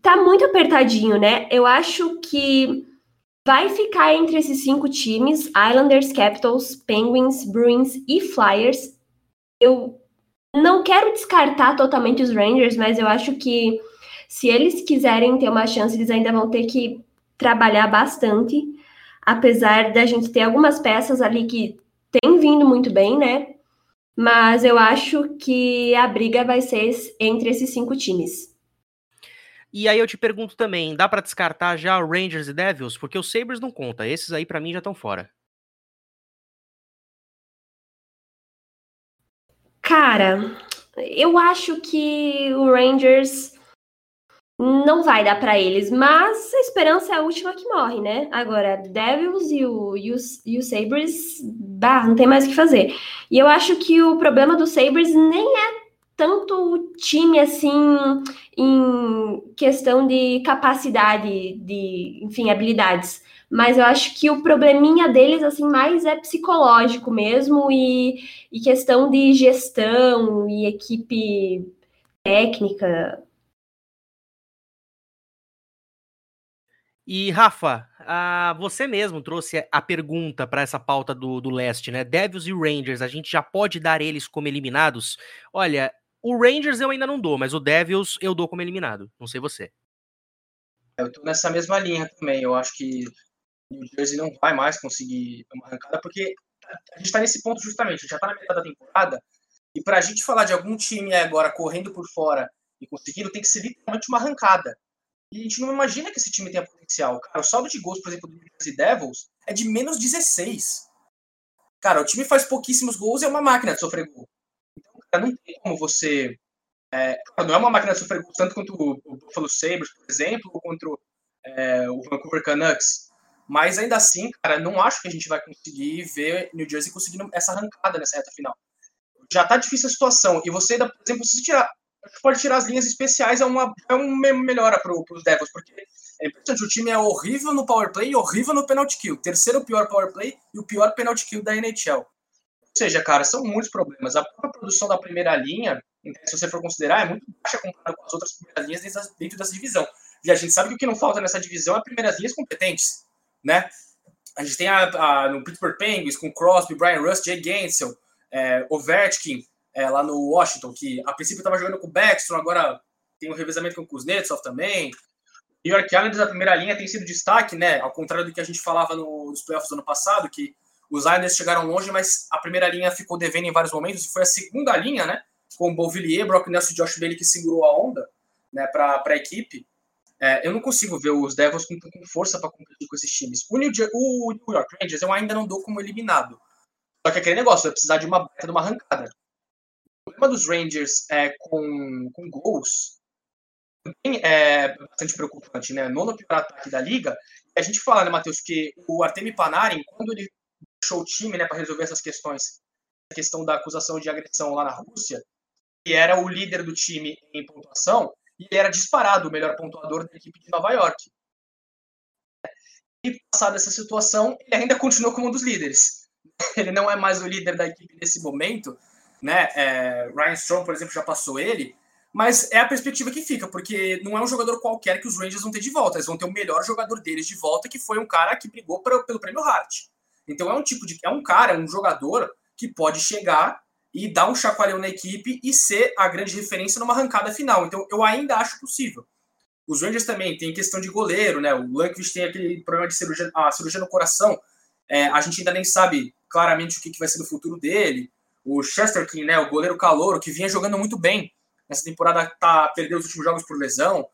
tá muito apertadinho, né? Eu acho que vai ficar entre esses cinco times: Islanders, Capitals, Penguins, Bruins e Flyers. Eu não quero descartar totalmente os Rangers, mas eu acho que se eles quiserem ter uma chance, eles ainda vão ter que trabalhar bastante, apesar da gente ter algumas peças ali que têm vindo muito bem, né? Mas eu acho que a briga vai ser entre esses cinco times. E aí eu te pergunto também, dá para descartar já Rangers e Devils? Porque os Sabres não conta, esses aí para mim já estão fora. Cara, eu acho que o Rangers não vai dar para eles, mas a esperança é a última que morre, né? Agora, Devils e o, e o, e o Sabres, bah, não tem mais o que fazer. E eu acho que o problema do Sabres nem é tanto o time assim em questão de capacidade, de, enfim, habilidades. Mas eu acho que o probleminha deles assim mais é psicológico mesmo e, e questão de gestão e equipe técnica, E, Rafa, ah, você mesmo trouxe a pergunta para essa pauta do, do leste, né? Devils e Rangers, a gente já pode dar eles como eliminados? Olha, o Rangers eu ainda não dou, mas o Devils eu dou como eliminado. Não sei você. Eu tô nessa mesma linha também. Eu acho que o New Jersey não vai mais conseguir uma arrancada, porque a gente está nesse ponto justamente. Já está na metade da temporada. E para a gente falar de algum time agora correndo por fora e conseguindo, tem que ser literalmente uma arrancada. E a gente não imagina que esse time tenha potencial. Cara, o saldo de gols, por exemplo, do New Jersey Devils é de menos 16. Cara, o time faz pouquíssimos gols e é uma máquina de sofrer gol. Não tem como você. É, não é uma máquina de sofrer tanto quanto o, Buffalo Sabres, por exemplo, ou contra é, o Vancouver Canucks. Mas ainda assim, cara, não acho que a gente vai conseguir ver New Jersey conseguindo essa arrancada nessa reta final. Já tá difícil a situação. E você ainda, por exemplo, se tirar pode tirar as linhas especiais, é uma, é uma melhora para os Devils, porque é importante, o time é horrível no power play e horrível no penalty kill. Terceiro pior power play e o pior penalty kill da NHL. Ou seja, cara, são muitos problemas. A própria produção da primeira linha, se você for considerar, é muito baixa comparada com as outras primeiras linhas dentro, dessa divisão. E a gente sabe que o que não falta nessa divisão é primeiras linhas competentes, né? A gente tem a, a no Pittsburgh Penguins com Crosby, Brian Rust, Jay Gensel, é, Ovechkin, é, lá no Washington, que a princípio estava jogando com o Backstrom, agora tem um revezamento com o Kuznetsov também. New York Islanders, da primeira linha, tem sido destaque, né? Ao contrário do que a gente falava nos playoffs do ano passado, que os Islanders chegaram longe, mas a primeira linha ficou devendo em vários momentos, e foi a segunda linha, né? Com o Beauvillier, Brock Nelson e Josh Bailey que segurou a onda, né, para a equipe. É, eu não consigo ver os Devils com, com força para competir com esses times. O New, o New York Rangers eu ainda não dou como eliminado. Só que aquele negócio, vai precisar de uma de uma arrancada problema dos Rangers é, com, com gols também é bastante preocupante, né? Nono pior ataque da liga. A gente fala, né, Matheus, que o Artemi Panarin, quando ele o time, né, para resolver essas questões, a questão da acusação de agressão lá na Rússia, que era o líder do time em pontuação, e ele era disparado o melhor pontuador da equipe de Nova York. E passada essa situação, ele ainda continuou como um dos líderes. Ele não é mais o líder da equipe nesse momento, né? É, Ryan Strong, por exemplo, já passou ele, mas é a perspectiva que fica, porque não é um jogador qualquer que os Rangers vão ter de volta, eles vão ter o melhor jogador deles de volta, que foi um cara que brigou pra, pelo prêmio Hart. Então é um tipo de. É um cara, um jogador que pode chegar e dar um chacoalhão na equipe e ser a grande referência numa arrancada final. Então eu ainda acho possível. Os Rangers também tem questão de goleiro, né? O Lundqvist tem aquele problema de cirurgia, a cirurgia no coração. É, a gente ainda nem sabe claramente o que, que vai ser no futuro dele. O Chesterkin, né, o goleiro calouro, que vinha jogando muito bem nessa temporada, tá, perdeu os últimos jogos por lesão.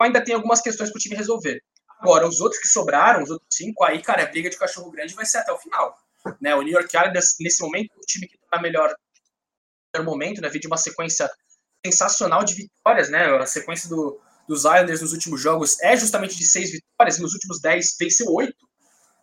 Ainda tem algumas questões para o time resolver. Agora, os outros que sobraram, os outros cinco, aí, cara, a briga de cachorro grande vai ser até o final. Né? O New York Islanders, nesse momento, o time que está melhor, melhor momento, né? Vindo uma sequência sensacional de vitórias, né? A sequência do, dos Islanders nos últimos jogos é justamente de seis vitórias, nos últimos dez venceu oito,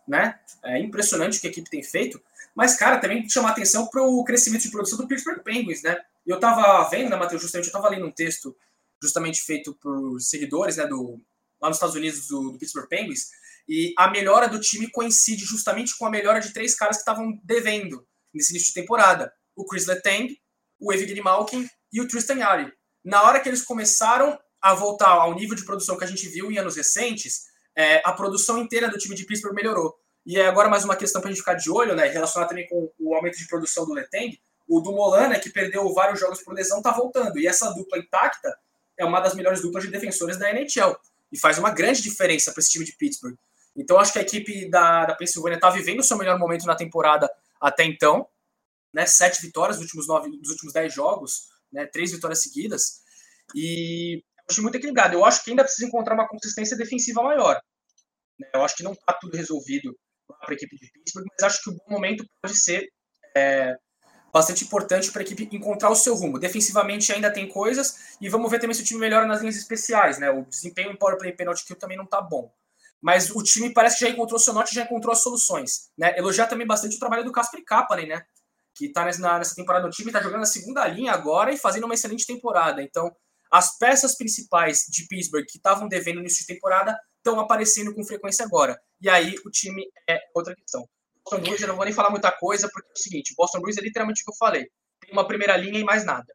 né? É impressionante o que a equipe tem feito. Mas, cara, também chamar atenção para o crescimento de produção do Pittsburgh Penguins, né? Eu estava vendo, né, Matheus, justamente, eu estava lendo um texto justamente feito por seguidores, né, do, lá nos Estados Unidos do, do, Pittsburgh Penguins, e a melhora do time coincide justamente com a melhora de três caras que estavam devendo nesse início de temporada. O Chris Letang, o Evgeny Malkin e o Tristan Yari. Na hora que eles começaram a voltar ao nível de produção que a gente viu em anos recentes, é, a produção inteira do time de Pittsburgh melhorou. E é agora mais uma questão para a gente ficar de olho, né? Relacionada também com o aumento de produção do Leteng. O do Molan, né, que perdeu vários jogos por lesão, está voltando. E essa dupla intacta é uma das melhores duplas de defensores da NHL. E faz uma grande diferença para esse time de Pittsburgh. Então, acho que a equipe da, da Pensilvânia está vivendo o seu melhor momento na temporada até então. Né? Sete vitórias nos últimos, nove, dos últimos dez jogos, né? três vitórias seguidas. E acho muito equilibrado. Eu acho que ainda precisa encontrar uma consistência defensiva maior. Né? Eu acho que não está tudo resolvido para a equipe de Pittsburgh, mas acho que o bom momento pode ser é, bastante importante para a equipe encontrar o seu rumo. Defensivamente ainda tem coisas e vamos ver também se o time melhora nas linhas especiais, né? O desempenho em power play penalty kill também não tá bom. Mas o time parece que já encontrou seu norte, já encontrou as soluções, né? Elogiar também bastante o trabalho do Casper Kapanen, né? Que tá nessa temporada no time, tá jogando na segunda linha agora e fazendo uma excelente temporada. Então, as peças principais de Pittsburgh que estavam devendo no início de temporada estão aparecendo com frequência agora. E aí o time é outra questão. Boston Bruins, eu não vou nem falar muita coisa, porque é o seguinte, Boston Bruins é literalmente o que eu falei. Tem uma primeira linha e mais nada.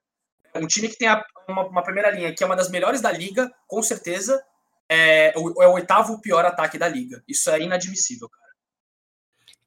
Um time que tem a, uma, uma, primeira linha que é uma das melhores da liga, com certeza, é o, é o oitavo pior ataque da liga. Isso é inadmissível, cara.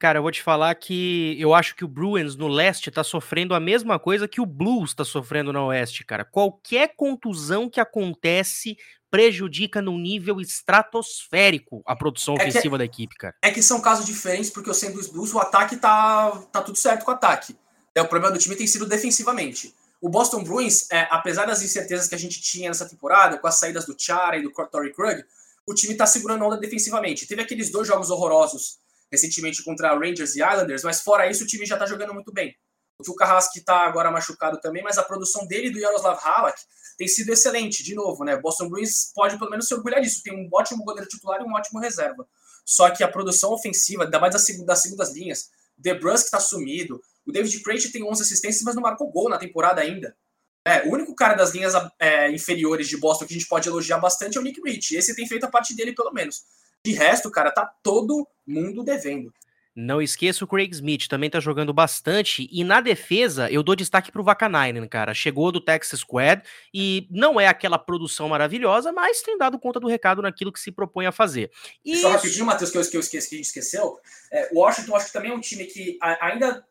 Cara, eu vou te falar que eu acho que o Bruins no leste tá sofrendo a mesma coisa que o Blues tá sofrendo no oeste, cara. Qualquer contusão que acontece prejudica num nível estratosférico a produção é ofensiva é, da equipe, cara. É que são casos diferentes, porque o sendo os Blues, o ataque tá, tá tudo certo com o ataque. É, o problema do time tem sido defensivamente. O Boston Bruins, é, apesar das incertezas que a gente tinha nessa temporada, com as saídas do Chara e do Torrey Krug, o time tá segurando onda defensivamente. Teve aqueles dois jogos horrorosos recentemente contra Rangers e Islanders, mas fora isso o time já tá jogando muito bem. O Tuka Hask tá agora machucado também, mas a produção dele do Yaroslav Halak tem sido excelente, de novo, né? Boston Bruins pode pelo menos se orgulhar disso, tem um ótimo goleiro titular e um ótimo reserva. Só que a produção ofensiva, ainda mais das, das segundas linhas, The Brusque tá sumido, o David Crate tem 11 assistências, mas não marcou gol na temporada ainda. É, o único cara das linhas é, inferiores de Boston que a gente pode elogiar bastante é o Nick Rich. Esse tem feito a parte dele, pelo menos. De resto, cara, tá todo mundo devendo. Não esqueça o Craig Smith, também tá jogando bastante. E na defesa, eu dou destaque pro Vakanainen, cara. Chegou do Texas Squad e não é aquela produção maravilhosa, mas tem dado conta do recado naquilo que se propõe a fazer. E Só rapidinho, Matheus, que eu, que eu esqueci, que a gente esqueceu. É, o Washington, acho que também é um time que ainda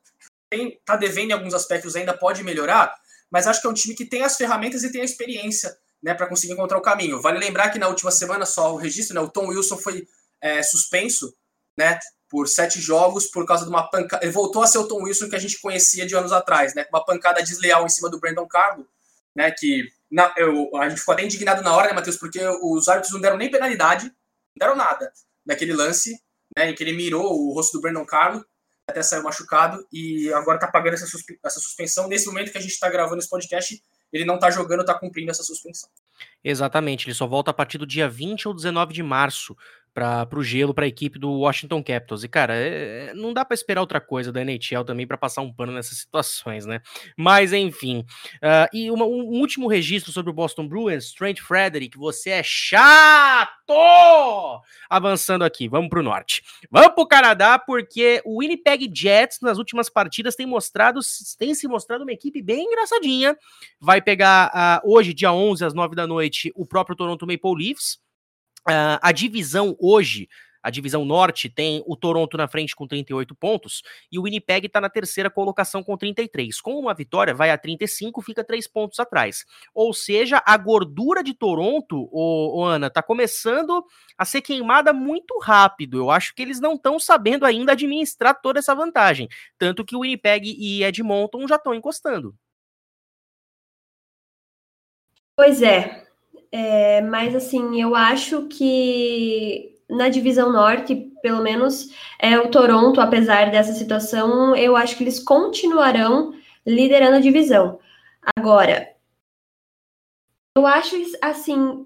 tem, tá devendo em alguns aspectos, ainda pode melhorar, mas acho que é um time que tem as ferramentas e tem a experiência né, para conseguir encontrar o caminho. Vale lembrar que na última semana, só o registro, né, o Tom Wilson foi é, suspenso, né? Por sete jogos por causa de uma pancada. Ele voltou a ser o Tom Wilson que a gente conhecia de anos atrás, né? Uma pancada desleal em cima do Brandon Carlo, né? Que na, eu, a gente ficou até indignado na hora, né, Matheus? Porque os árbitros não deram nem penalidade, não deram nada naquele lance, né? Em que ele mirou o rosto do Brandon Carlo, até saiu machucado, e agora tá pagando essa, suspe essa suspensão. Nesse momento que a gente tá gravando esse podcast, ele não tá jogando, tá cumprindo essa suspensão. Exatamente, ele só volta a partir do dia 20 ou 19 de março para o gelo para a equipe do Washington Capitals. E cara, é, é não dá para esperar outra coisa da NHL também para passar um pano nessas situações, né? Mas enfim, uh, e uma, um último registro sobre o Boston Bruins, Trent Frederick, você é chato! Avançando aqui, vamos para o norte. Vamos para o Canadá porque o Winnipeg Jets nas últimas partidas tem mostrado, tem se mostrado uma equipe bem engraçadinha. Vai pegar uh, hoje, dia 11 às 9 da noite, o próprio Toronto Maple Leafs. Uh, a divisão hoje, a divisão norte, tem o Toronto na frente com 38 pontos e o Winnipeg está na terceira colocação com 33. Com uma vitória, vai a 35, fica 3 pontos atrás. Ou seja, a gordura de Toronto, ô, ô Ana, tá começando a ser queimada muito rápido. Eu acho que eles não estão sabendo ainda administrar toda essa vantagem. Tanto que o Winnipeg e Edmonton já estão encostando. Pois é, é, mas assim, eu acho que na divisão norte, pelo menos, é o Toronto, apesar dessa situação, eu acho que eles continuarão liderando a divisão. Agora, eu acho assim,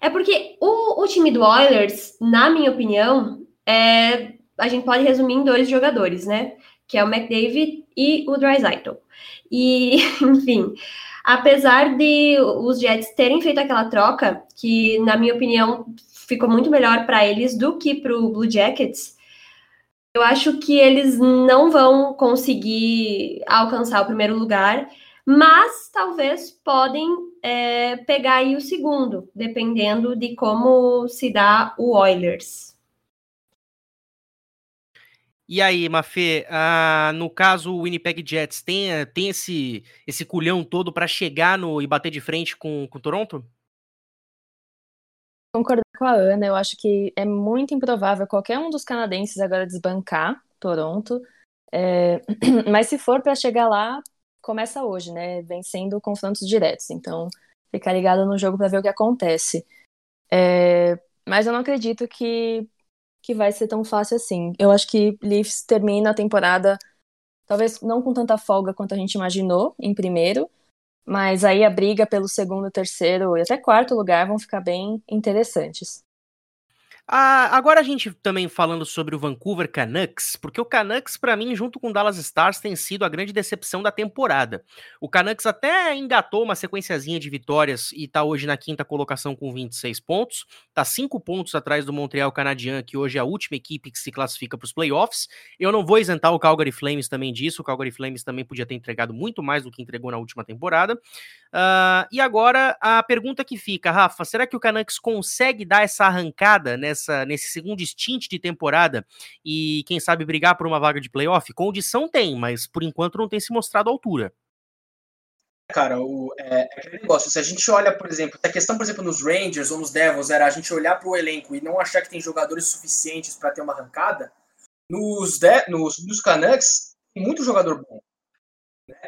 é porque o, o time do Oilers, na minha opinião, é, a gente pode resumir em dois jogadores, né? Que é o McDavid e o Drysaitel. E, enfim, apesar de os Jets terem feito aquela troca, que na minha opinião ficou muito melhor para eles do que para o Blue Jackets, eu acho que eles não vão conseguir alcançar o primeiro lugar, mas talvez podem é, pegar aí o segundo, dependendo de como se dá o Oilers. E aí, Mafê, ah, no caso o Winnipeg Jets tem, eh, tem esse, esse culhão todo para chegar no e bater de frente com o Toronto? Concordar com a Ana, eu acho que é muito improvável qualquer um dos canadenses agora desbancar Toronto. É... Mas se for para chegar lá, começa hoje, né? Vencendo confrontos diretos. Então, ficar ligado no jogo para ver o que acontece. É... Mas eu não acredito que que vai ser tão fácil assim. Eu acho que Leafs termina a temporada Talvez não com tanta folga quanto a gente imaginou em primeiro, mas aí a briga pelo segundo, terceiro e até quarto lugar vão ficar bem interessantes. Ah, agora a gente também falando sobre o Vancouver Canucks, porque o Canucks, para mim, junto com o Dallas Stars, tem sido a grande decepção da temporada. O Canucks até engatou uma sequenciazinha de vitórias e tá hoje na quinta colocação com 26 pontos, tá 5 pontos atrás do Montreal Canadien, que hoje é a última equipe que se classifica para os playoffs. Eu não vou isentar o Calgary Flames também disso, o Calgary Flames também podia ter entregado muito mais do que entregou na última temporada. Uh, e agora a pergunta que fica, Rafa, será que o Canucks consegue dar essa arrancada nessa, nesse segundo stint de temporada e quem sabe brigar por uma vaga de playoff? Condição tem, mas por enquanto não tem se mostrado à altura. Cara, o, é, é aquele negócio, se a gente olha, por exemplo, a questão, por exemplo, nos Rangers ou nos Devils era a gente olhar para o elenco e não achar que tem jogadores suficientes para ter uma arrancada, nos, de, nos, nos Canucks tem muito jogador bom.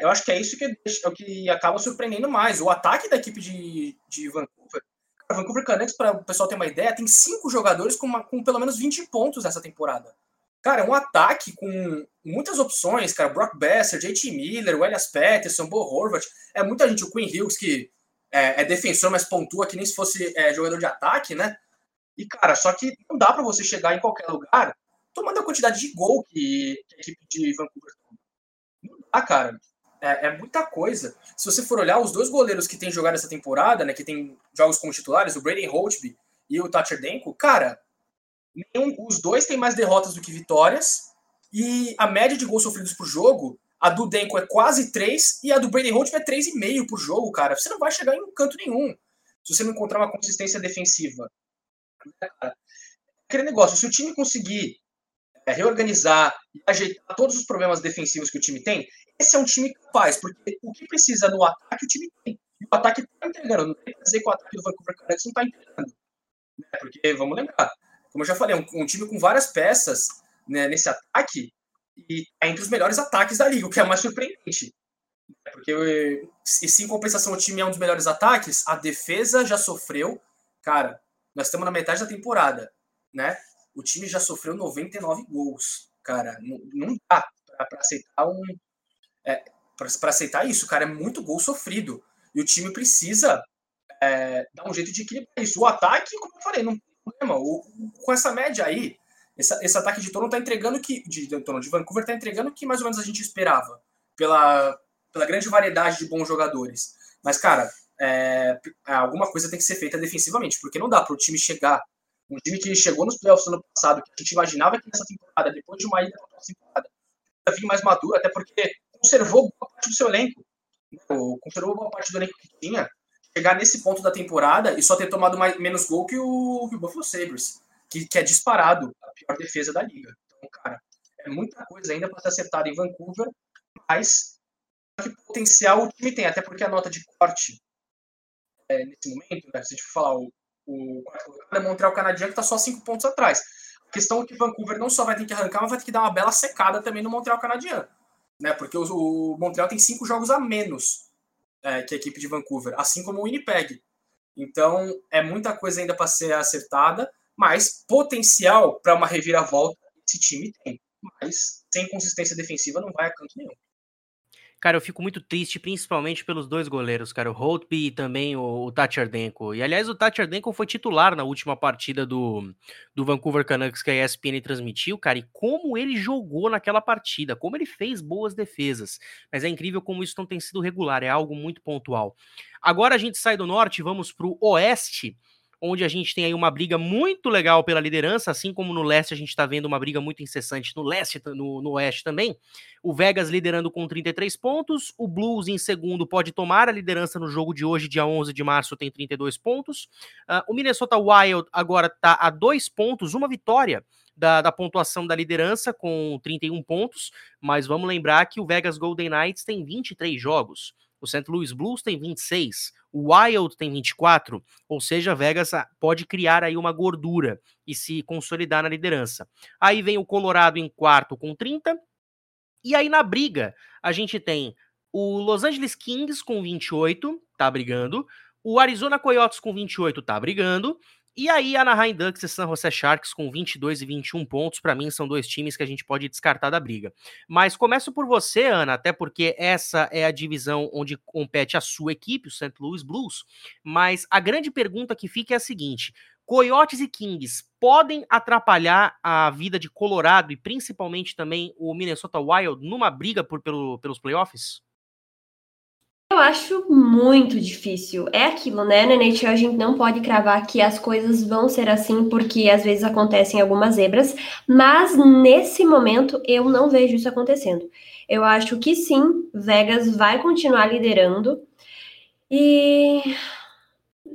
Eu acho que é isso que, é o que acaba surpreendendo mais. O ataque da equipe de, de Vancouver. Vancouver Canucks, para o pessoal ter uma ideia, tem cinco jogadores com, uma, com pelo menos 20 pontos nessa temporada. Cara, é um ataque com muitas opções, cara. Brock Besser, JT Miller, o Elias Pettersson, Bo Horvat. É muita gente. O Quinn Hughes, que é, é defensor, mas pontua que nem se fosse é, jogador de ataque, né? E, cara, só que não dá para você chegar em qualquer lugar tomando a quantidade de gol que, que a equipe de Vancouver toma. Não dá, cara é, é, muita coisa. Se você for olhar, os dois goleiros que têm jogado essa temporada, né, que tem jogos como titulares, o Brady Holtby e o Thatcher Denko, cara, nenhum, os dois têm mais derrotas do que vitórias, e a média de gols sofridos por jogo, a do Denko é quase 3 e a do Brady Holtby é 3,5 por jogo, cara. Você não vai chegar em canto nenhum se você não encontrar uma consistência defensiva. Aquele negócio, se o time conseguir é, reorganizar ajeitar todos os problemas defensivos que o time tem, esse é um time capaz, porque o que precisa no ataque, o time tem. E o ataque está entregando. Não tem que dizer que o ataque do Vancouver Canucks não está entregando. Né? Porque, vamos lembrar, como eu já falei, um, um time com várias peças né, nesse ataque e é entre os melhores ataques da liga, o que é mais surpreendente. Porque e se em compensação o time é um dos melhores ataques, a defesa já sofreu. Cara, nós estamos na metade da temporada, né? O time já sofreu 99 gols. Cara, não, não dá para aceitar um, é, para aceitar isso, cara, é muito gol sofrido. E o time precisa é, dar um jeito de equilibrar isso. O ataque, como eu falei, não tem problema. O, com essa média aí, essa, esse ataque de Toronto tá entregando que. De, de, de Vancouver tá entregando que mais ou menos a gente esperava. Pela, pela grande variedade de bons jogadores. Mas, cara, é, alguma coisa tem que ser feita defensivamente, porque não dá para o time chegar. Um time que chegou nos playoffs no ano passado, que a gente imaginava que nessa temporada, depois de uma ida para temporada, ia vir mais maduro, até porque conservou boa parte do seu elenco. Conservou boa parte do elenco que tinha. Chegar nesse ponto da temporada e só ter tomado mais, menos gol que o, que o Buffalo Sabres, que, que é disparado a pior defesa da liga. Então, cara, é muita coisa ainda para ser acertada em Vancouver, mas que potencial o time tem, até porque a nota de corte é, nesse momento, né, se a gente for falar, o, o, o Montreal Canadian que está só cinco pontos atrás. A questão é que Vancouver não só vai ter que arrancar, mas vai ter que dar uma bela secada também no Montreal Canadian né? Porque o, o Montreal tem cinco jogos a menos é, que a equipe de Vancouver, assim como o Winnipeg. Então é muita coisa ainda para ser acertada, mas potencial para uma reviravolta esse time tem. Mas sem consistência defensiva não vai a canto nenhum. Cara, eu fico muito triste, principalmente pelos dois goleiros, cara, o Holtby e também o, o Tati Ardenko. E aliás, o Tati Ardenko foi titular na última partida do, do Vancouver Canucks que a ESPN transmitiu, cara, e como ele jogou naquela partida, como ele fez boas defesas. Mas é incrível como isso não tem sido regular, é algo muito pontual. Agora a gente sai do norte, vamos pro oeste onde a gente tem aí uma briga muito legal pela liderança, assim como no leste a gente está vendo uma briga muito incessante no leste, no, no, oeste também. O Vegas liderando com 33 pontos, o Blues em segundo pode tomar a liderança no jogo de hoje, dia 11 de março, tem 32 pontos. Uh, o Minnesota Wild agora está a dois pontos, uma vitória da, da, pontuação da liderança com 31 pontos, mas vamos lembrar que o Vegas Golden Knights tem 23 jogos. O St. Louis Blues tem 26, o Wild tem 24, ou seja, Vegas ah, pode criar aí uma gordura e se consolidar na liderança. Aí vem o Colorado em quarto com 30, e aí na briga a gente tem o Los Angeles Kings com 28, tá brigando, o Arizona Coyotes com 28 tá brigando, E aí, Anaheim Ducks e San Jose Sharks com 22 e 21 pontos, para mim são dois times que a gente pode descartar da briga. Mas começo por você, Ana, até porque essa é a divisão onde compete a sua equipe, o St. Louis Blues. Mas a grande pergunta que fica é a seguinte: Coyotes e Kings podem atrapalhar a vida de Colorado e principalmente também o Minnesota Wild numa briga por, pelo, pelos playoffs? Eu acho muito difícil. É aquilo, né? Na NHL a gente não pode cravar que as coisas vão ser assim, porque às vezes acontecem algumas zebras, mas nesse momento eu não vejo isso acontecendo. Eu acho que sim, Vegas vai continuar liderando. E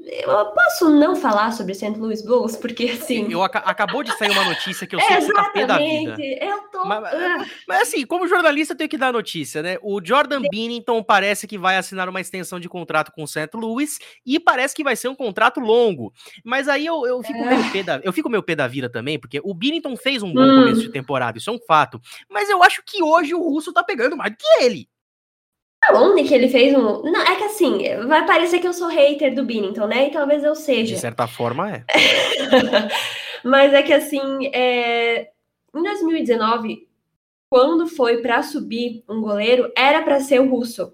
eu posso não falar sobre St. Louis Blues, porque assim. Eu, acabou de sair uma notícia que eu sei que você tá pé da vida. Eu tô. Mas, mas, assim, como jornalista, eu tenho que dar notícia, né? O Jordan Binnington parece que vai assinar uma extensão de contrato com o St. Louis e parece que vai ser um contrato longo. Mas aí eu, eu fico é. meio pé da, eu fico meio pé da vida também, porque o Binnington fez um bom hum. começo de temporada, isso é um fato. Mas eu acho que hoje o Russo tá pegando mais do que ele. Onde que ele fez um. Não, é que assim, vai parecer que eu sou hater do Binnington, né? E talvez eu seja. De certa forma é. Mas é que assim, é... em 2019, quando foi para subir um goleiro, era para ser o Russo.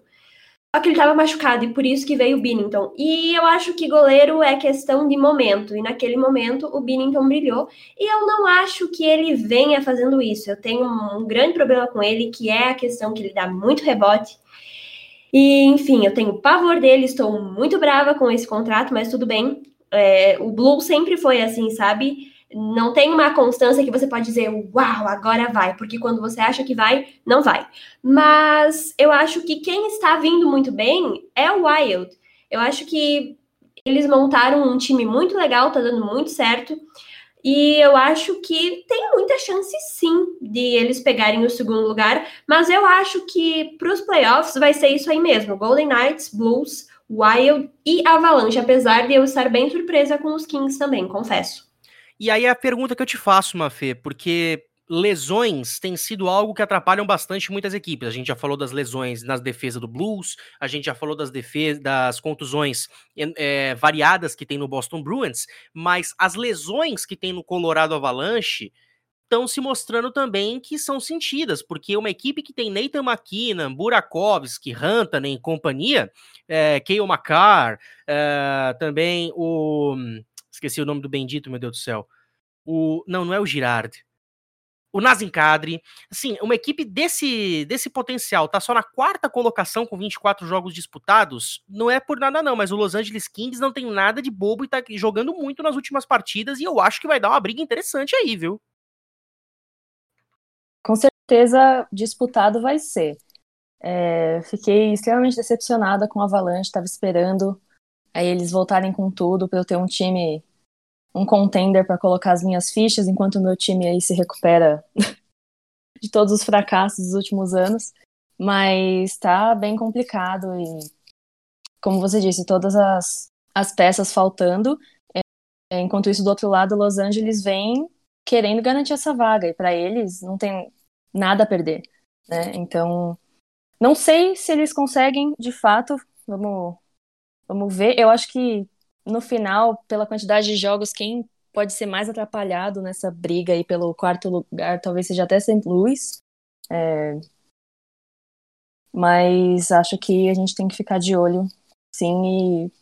Só que ele estava machucado e por isso que veio o Binnington. E eu acho que goleiro é questão de momento. E naquele momento o Binnington brilhou. E eu não acho que ele venha fazendo isso. Eu tenho um grande problema com ele, que é a questão que ele dá muito rebote. E, enfim, eu tenho pavor dele, estou muito brava com esse contrato, mas tudo bem. É, o Blue sempre foi assim, sabe? Não tem uma constância que você pode dizer, uau, agora vai, porque quando você acha que vai, não vai. Mas eu acho que quem está vindo muito bem é o Wild. Eu acho que eles montaram um time muito legal, tá dando muito certo. E eu acho que tem muita chance sim de eles pegarem o segundo lugar, mas eu acho que para os playoffs vai ser isso aí mesmo: Golden Knights, Blues, Wild e Avalanche, apesar de eu estar bem surpresa com os Kings também, confesso. E aí a pergunta que eu te faço, Mafê, porque lesões têm sido algo que atrapalham bastante muitas equipes. A gente já falou das lesões nas defesas do Blues, a gente já falou das defesas, das contusões é, variadas que tem no Boston Bruins, mas as lesões que tem no Colorado Avalanche estão se mostrando também que são sentidas, porque uma equipe que tem Nathan McKinnon, Burakovsky, Rantanen e companhia, é, Kale McCarr, é, também o... esqueci o nome do bendito, meu Deus do céu. O, não, não é o Girard o Nazincadre. Assim, uma equipe desse, desse potencial tá só na quarta colocação com 24 jogos disputados, não é por nada não, mas o Los Angeles Kings não tem nada de bobo e tá jogando muito nas últimas partidas e eu acho que vai dar uma briga interessante aí, viu? Com certeza disputado vai ser. É, fiquei extremamente decepcionada com o Avalanche, estava esperando aí eles voltarem com tudo para eu ter um time um contender para colocar as minhas fichas, enquanto o meu time aí se recupera de todos os fracassos dos últimos anos. Mas está bem complicado e, como você disse, todas as, as peças faltando. É, enquanto isso, do outro lado, Los Angeles vem querendo garantir essa vaga e para eles não tem nada a perder, né? Então, não sei se eles conseguem, de fato. Vamos, vamos ver. Eu acho que no final, pela quantidade de jogos, quem pode ser mais atrapalhado nessa briga aí pelo quarto lugar talvez seja até St. Louis. É... Mas acho que a gente tem que ficar de olho, sim, e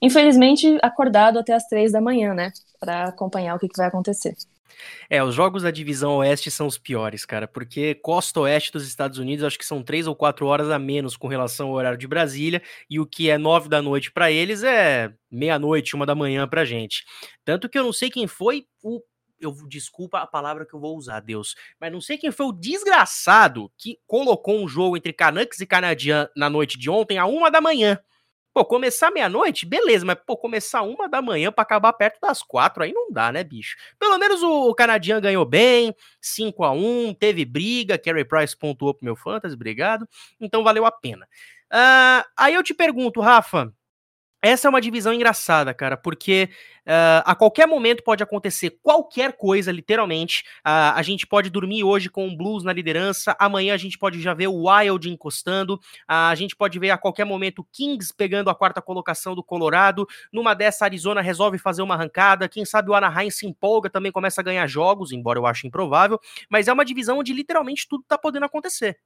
infelizmente acordado até as três da manhã, né? Para acompanhar o que, que vai acontecer. É, os jogos da divisão oeste são os piores, cara, porque costa oeste dos Estados Unidos acho que são três ou quatro horas a menos com relação ao horário de Brasília, e o que é nove da noite para eles é meia-noite, uma da manhã pra gente. Tanto que eu não sei quem foi o. Eu desculpa a palavra que eu vou usar, Deus, mas não sei quem foi o desgraçado que colocou um jogo entre Canucks e Canadian na noite de ontem a uma da manhã. Pô, começar meia-noite, beleza, mas pô, começar uma da manhã para acabar perto das quatro, aí não dá, né, bicho? Pelo menos o Canadian ganhou bem, 5 a 1 teve briga, Carey Price pontuou pro meu fantasy, obrigado, então valeu a pena. Uh, aí eu te pergunto, Rafa, essa é uma divisão engraçada, cara, porque uh, a qualquer momento pode acontecer qualquer coisa, literalmente. Uh, a gente pode dormir hoje com o Blues na liderança, amanhã a gente pode já ver o Wild encostando, uh, a gente pode ver a qualquer momento o Kings pegando a quarta colocação do Colorado. Numa dessa, a Arizona resolve fazer uma arrancada. Quem sabe o Anaheim se empolga, também começa a ganhar jogos, embora eu ache improvável. Mas é uma divisão onde literalmente tudo tá podendo acontecer.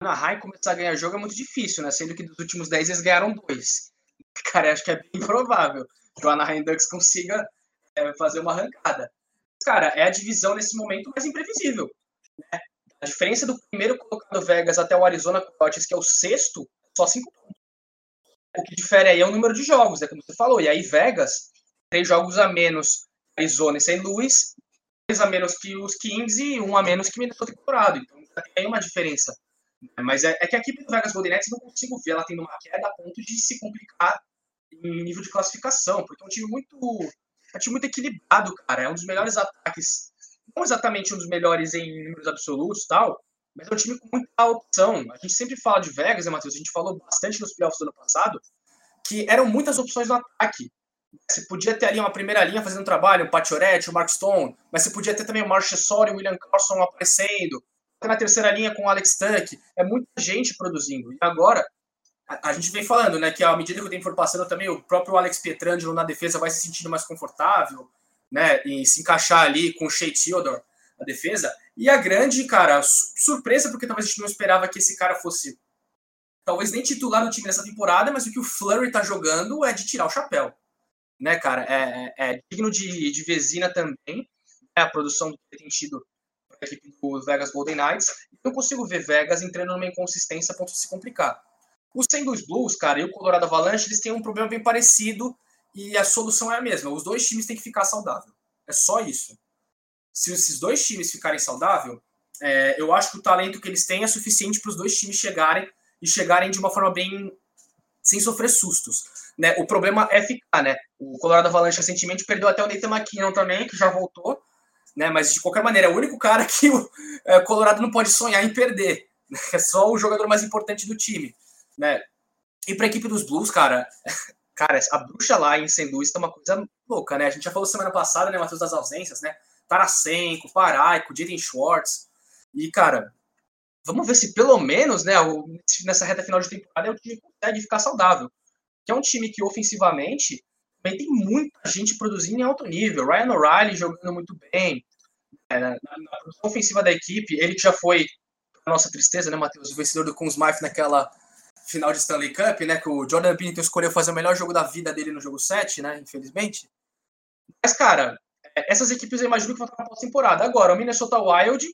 Anaheim começar a ganhar jogo é muito difícil, né? Sendo que dos últimos 10 eles ganharam dois. Cara, acho que é bem provável que o Anaheim Ducks consiga é, fazer uma arrancada. Cara, é a divisão nesse momento mais imprevisível. Né? A diferença do primeiro colocado Vegas até o Arizona Coyotes, que é o sexto, só cinco pontos. O que difere aí é o número de jogos, é como você falou. E aí Vegas tem jogos a menos Arizona e St. Louis, dois a menos que os Kings e um a menos que Minnesota e Colorado. Então tem uma diferença mas é, é que a equipe do Vegas Golden Knights não consigo ver ela tendo uma queda a ponto de se complicar em nível de classificação, porque é um time muito, é um time muito equilibrado, cara. É um dos melhores ataques, não exatamente um dos melhores em números absolutos tal, mas é um time com muita opção. A gente sempre fala de Vegas, né, Matheus? A gente falou bastante nos playoffs do ano passado, que eram muitas opções no ataque. Você podia ter ali uma primeira linha fazendo trabalho, o Pachorette, o Mark Stone, mas você podia ter também o e o William Carlson aparecendo, na terceira linha com o Alex Tuck, é muita gente produzindo. E agora, a, a, gente vem falando, né, que à medida que o tempo for passando também, o próprio Alex Pietrangelo na defesa vai se sentindo mais confortável, né, e se encaixar ali com o Shea Theodore na defesa. E a grande, cara, surpresa, porque talvez a gente não esperava que esse cara fosse, talvez nem titular no time nessa temporada, mas o que o Flurry tá jogando é de tirar o chapéu. Né, cara, é, é, é digno de, de Vezina também, né, a produção que tem tido equipe do Vegas Golden Knights. Não consigo ver Vegas entrando numa inconsistência a ponto de se complicar. Os St. Blues, cara, e o Colorado Avalanche, eles têm um problema bem parecido e a solução é a mesma. Os dois times têm que ficar saudável. É só isso. Se esses dois times ficarem saudáveis, é, eu acho que o talento que eles têm é suficiente para os dois times chegarem e chegarem de uma forma bem sem sofrer sustos. Né? O problema é ficar, né? O Colorado Avalanche recentemente perdeu até o Nathan McKinnon também, que já voltou né? Mas de qualquer maneira, é o único cara que o é, Colorado não pode sonhar em perder. É só o jogador mais importante do time, né? E para a equipe dos Blues, cara, cara, a bruxa lá em St. Louis tá uma coisa louca, né? A gente já falou semana passada, né, Matheus, das ausências, né? Tarasenko, Paraico, Jaden Schwartz. E, cara, vamos ver se pelo menos, né, nessa reta final de temporada, o time consegue ficar saudável. Que é um time que ofensivamente também tem muita gente produzindo em alto nível. Ryan O'Reilly jogando muito bem. É, na, na, ofensiva da equipe, ele já foi, nossa tristeza, né, Matheus, o vencedor do Conn Smythe naquela final de Stanley Cup, né, que o Jordan Pinto escolheu fazer o melhor jogo da vida dele no jogo 7, né, infelizmente. Mas, cara, é, essas equipes eu imagino que vão estar na pós-temporada. Agora, o Minnesota Wild,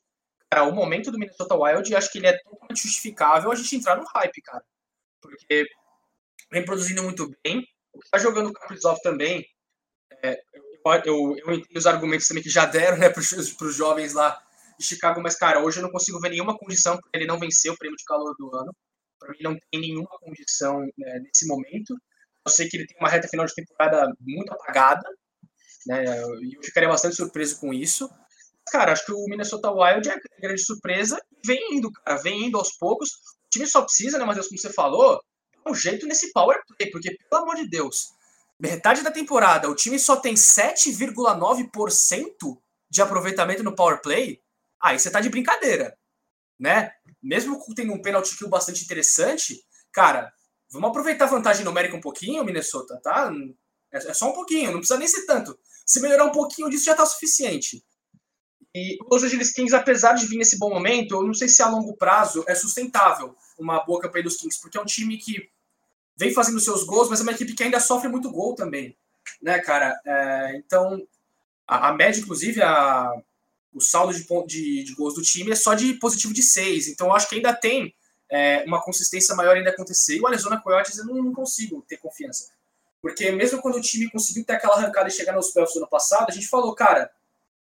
cara, o momento do Minnesota Wild, acho que ele é totalmente justificável a gente entrar no hype, cara. Porque vem produzindo muito bem, o que está jogando o Kaprizov também, é, eu, eu, entendo os argumentos também que já deram né, para os jovens lá de Chicago, mas, cara, hoje eu não consigo ver nenhuma condição para ele não vencer o prêmio de calor do ano. Para mim, não tem nenhuma condição né, nesse momento. Eu sei que ele tem uma reta final de temporada muito apagada, né, e eu ficaria bastante surpreso com isso. Cara, acho que o Minnesota Wild é grande surpresa. Vem indo, cara, vem indo aos poucos. O time só precisa, né, Matheus, como você falou, um jeito nesse power play, porque, pelo amor de Deus, metade da temporada o time só tem 7,9% de aproveitamento no power play. Aí você tá de brincadeira, né? Mesmo tendo um penalty kill bastante interessante, cara, vamos aproveitar a vantagem numérica um pouquinho, Minnesota, tá? É, é só um pouquinho, não precisa nem ser tanto. Se melhorar um pouquinho disso já tá suficiente. E os Angeles Kings, apesar de vir nesse bom momento, eu não sei se a longo prazo é sustentável uma boa campanha dos Kings, porque é um time que vem fazendo seus gols, mas é uma equipe que ainda sofre muito gol também, né, cara? É, então, a, a, média, inclusive, a, o saldo de, de, de, gols do time é só de positivo de 6, então acho que ainda tem é, uma consistência maior ainda acontecer. E o Arizona Coyotes eu não, não consigo ter confiança. Porque mesmo quando o time conseguiu ter aquela arrancada e chegar nos playoffs do ano passado, a gente falou, cara,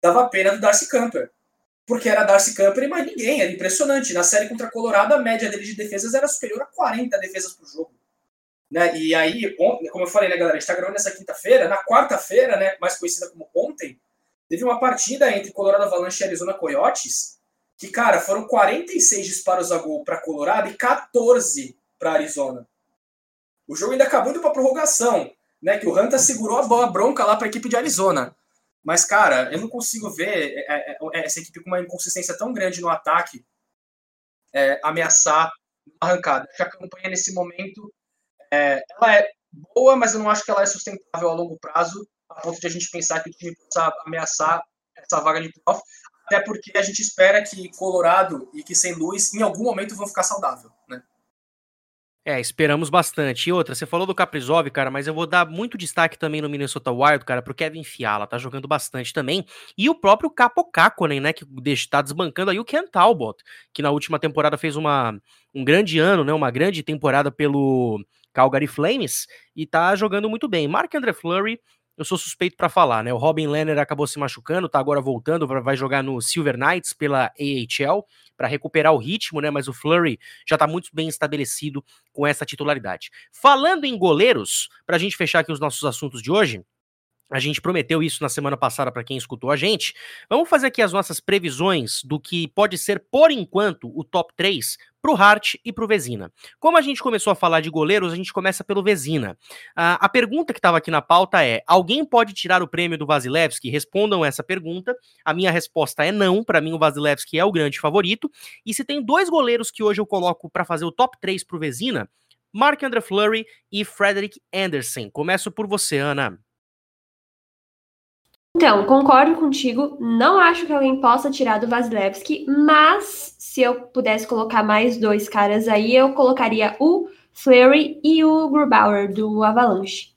dava pena do Darcy Camper porque era Darcy Camper e mais ninguém. Era impressionante. Na série contra a Colorado, a média dele de defesas era superior a 40 defesas por jogo. Né? E aí, como eu falei, né, galera, a gente está gravando nessa quinta-feira. Na quarta-feira, né, mais conhecida como ontem, teve uma partida entre Colorado Avalanche e Arizona Coyotes, que, cara, foram 46 disparos a gol para Colorado e 14 para Arizona. O jogo ainda acabou indo para prorrogação, né? Que o Hunter segurou a bola bronca lá para a equipe de Arizona. Mas, cara, eu não consigo ver é, é, é, essa equipe com uma inconsistência tão grande no ataque é, ameaçar arrancada. A campanha nesse momento é, ela é boa, mas eu não acho que ela é sustentável a longo prazo, a ponto de a gente pensar que o time possa ameaçar essa vaga de playoff, até porque a gente espera que Colorado e que St. Louis em algum momento vão ficar saudável? É, esperamos bastante. E outra, você falou do Caprizov, cara, mas eu vou dar muito destaque também no Minnesota Wild, cara, pro Kevin Fiala, tá jogando bastante também. E o próprio Capo né, que tá desbancando aí o Ken Talbot, que na última temporada fez uma, um grande ano, né, uma grande temporada pelo Calgary Flames e tá jogando muito bem. Mark Andre Fleury eu sou suspeito para falar, né? O Robin Lenner acabou se machucando, tá agora voltando, vai jogar no Silver Knights pela AHL para recuperar o ritmo, né? Mas o Flurry já tá muito bem estabelecido com essa titularidade. Falando em goleiros, para a gente fechar aqui os nossos assuntos de hoje, a gente prometeu isso na semana passada para quem escutou a gente. Vamos fazer aqui as nossas previsões do que pode ser, por enquanto, o top 3 para o Hart e para o Vezina. Como a gente começou a falar de goleiros, a gente começa pelo Vezina. Uh, a pergunta que estava aqui na pauta é: alguém pode tirar o prêmio do Vasilevski? Respondam essa pergunta. A minha resposta é não. Para mim, o Vasilevski é o grande favorito. E se tem dois goleiros que hoje eu coloco para fazer o top 3 para o Vezina, Mark Andre Fleury e Frederick Anderson. Começo por você, Ana. Então, concordo contigo. Não acho que alguém possa tirar do Vasilevski, mas se eu pudesse colocar mais dois caras aí, eu colocaria o Fleury e o Grubauer do Avalanche.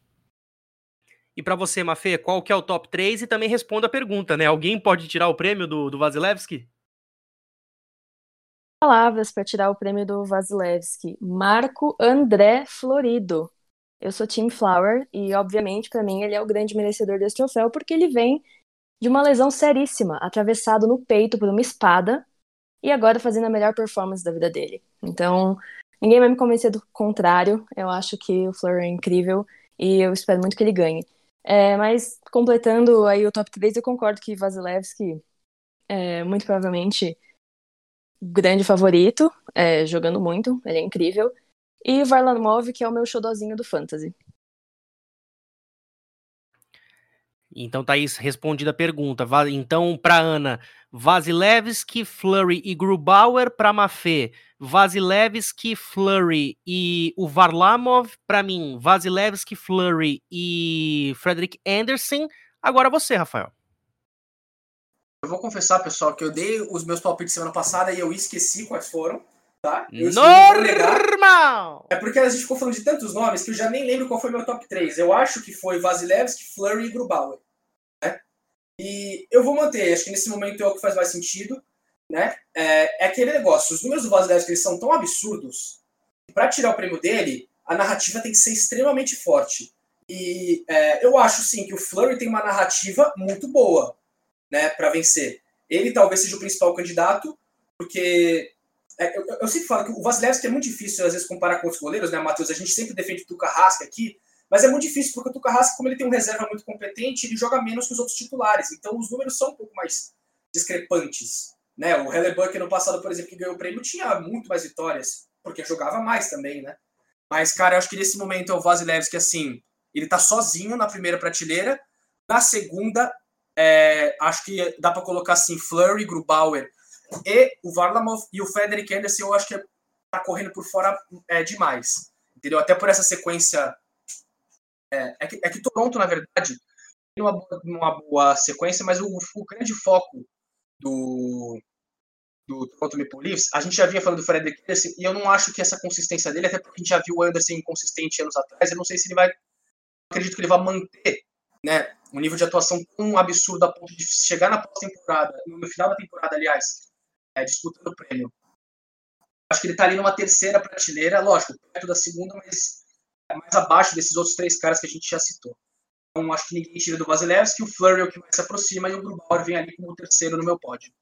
E para você, Mafê, qual que é o top 3? E também responda a pergunta, né? Alguém pode tirar o prêmio do, do Vasilevski? Palavras para tirar o prêmio do Vasilevski. Marco André Florido. Eu sou Tim Flower e, obviamente, para mim ele é o grande merecedor desse troféu porque ele vem de uma lesão seríssima, atravessado no peito por uma espada e agora fazendo a melhor performance da vida dele. Então, ninguém vai me convencer do contrário. Eu acho que o Fleur é incrível e eu espero muito que ele ganhe. É, mas completando aí o top 3, eu concordo que Vasilevski é muito provavelmente grande favorito, é, jogando muito, ele é incrível. E Varlamov, que é o meu xodozinho do Fantasy. Então aí respondida a pergunta. Então, para Ana, Vasilevski, Flurry e Grubauer para Mafê. Vasilevski, Flurry e o Varlamov para mim. Vasilevski, Flurry e Frederick Anderson. Agora você, Rafael. Eu vou confessar, pessoal, que eu dei os meus palpites semana passada e eu esqueci quais foram tá? Eu Normal! É porque a gente ficou falando de tantos nomes que eu já nem lembro qual foi meu top 3. Eu acho que foi Vasilevski, Flurry e Grubauer. Né? E eu vou manter, acho que nesse momento é o que faz mais sentido. Né? É, é aquele negócio, os números do Vasilevski eles são tão absurdos que para tirar o prêmio dele, a narrativa tem que ser extremamente forte. E é, eu acho sim que o Flurry tem uma narrativa muito boa né, para vencer. Ele talvez seja o principal candidato, porque é, eu, eu, sempre falo que o Vasilevski é muito difícil, às vezes, comparar com outros goleiros, né, Matheus? A gente sempre defende o Tuca Rasca aqui, mas é muito difícil porque o Tuca Rasca, como ele tem um reserva muito competente, ele joga menos que os outros titulares. Então, os números são um pouco mais discrepantes. Né? O Hellebuck, no passado, por exemplo, que ganhou o prêmio, tinha muito mais vitórias, porque jogava mais também, né? Mas, cara, eu acho que nesse momento é o Vasilevski, assim, ele tá sozinho na primeira prateleira. Na segunda, é, acho que dá para colocar assim, Flurry, Grubauer e o Varlamov e o Frederick Anderson, eu acho que tá correndo por fora é, demais. Entendeu? Até por essa sequência. É, é, que, é que Toronto, na verdade, tem uma, uma boa sequência, mas o, o grande foco do, do Toronto Maple Leafs, a gente já vinha falando do Frederick Anderson, e eu não acho que essa consistência dele, até porque a gente já viu o Anderson inconsistente anos atrás, eu não sei se ele vai. Acredito que ele vai manter né, um nível de atuação tão absurdo a ponto de chegar na pós-temporada, no final da temporada, aliás, é, disputando o prêmio. Acho que ele está ali numa terceira prateleira, lógico, perto da segunda, mas é mais abaixo desses outros três caras que a gente já citou. Então, acho que ninguém tira do Vasilevski, o Flurry é o que mais se aproxima e o Grubauer vem ali como o terceiro no meu pódio.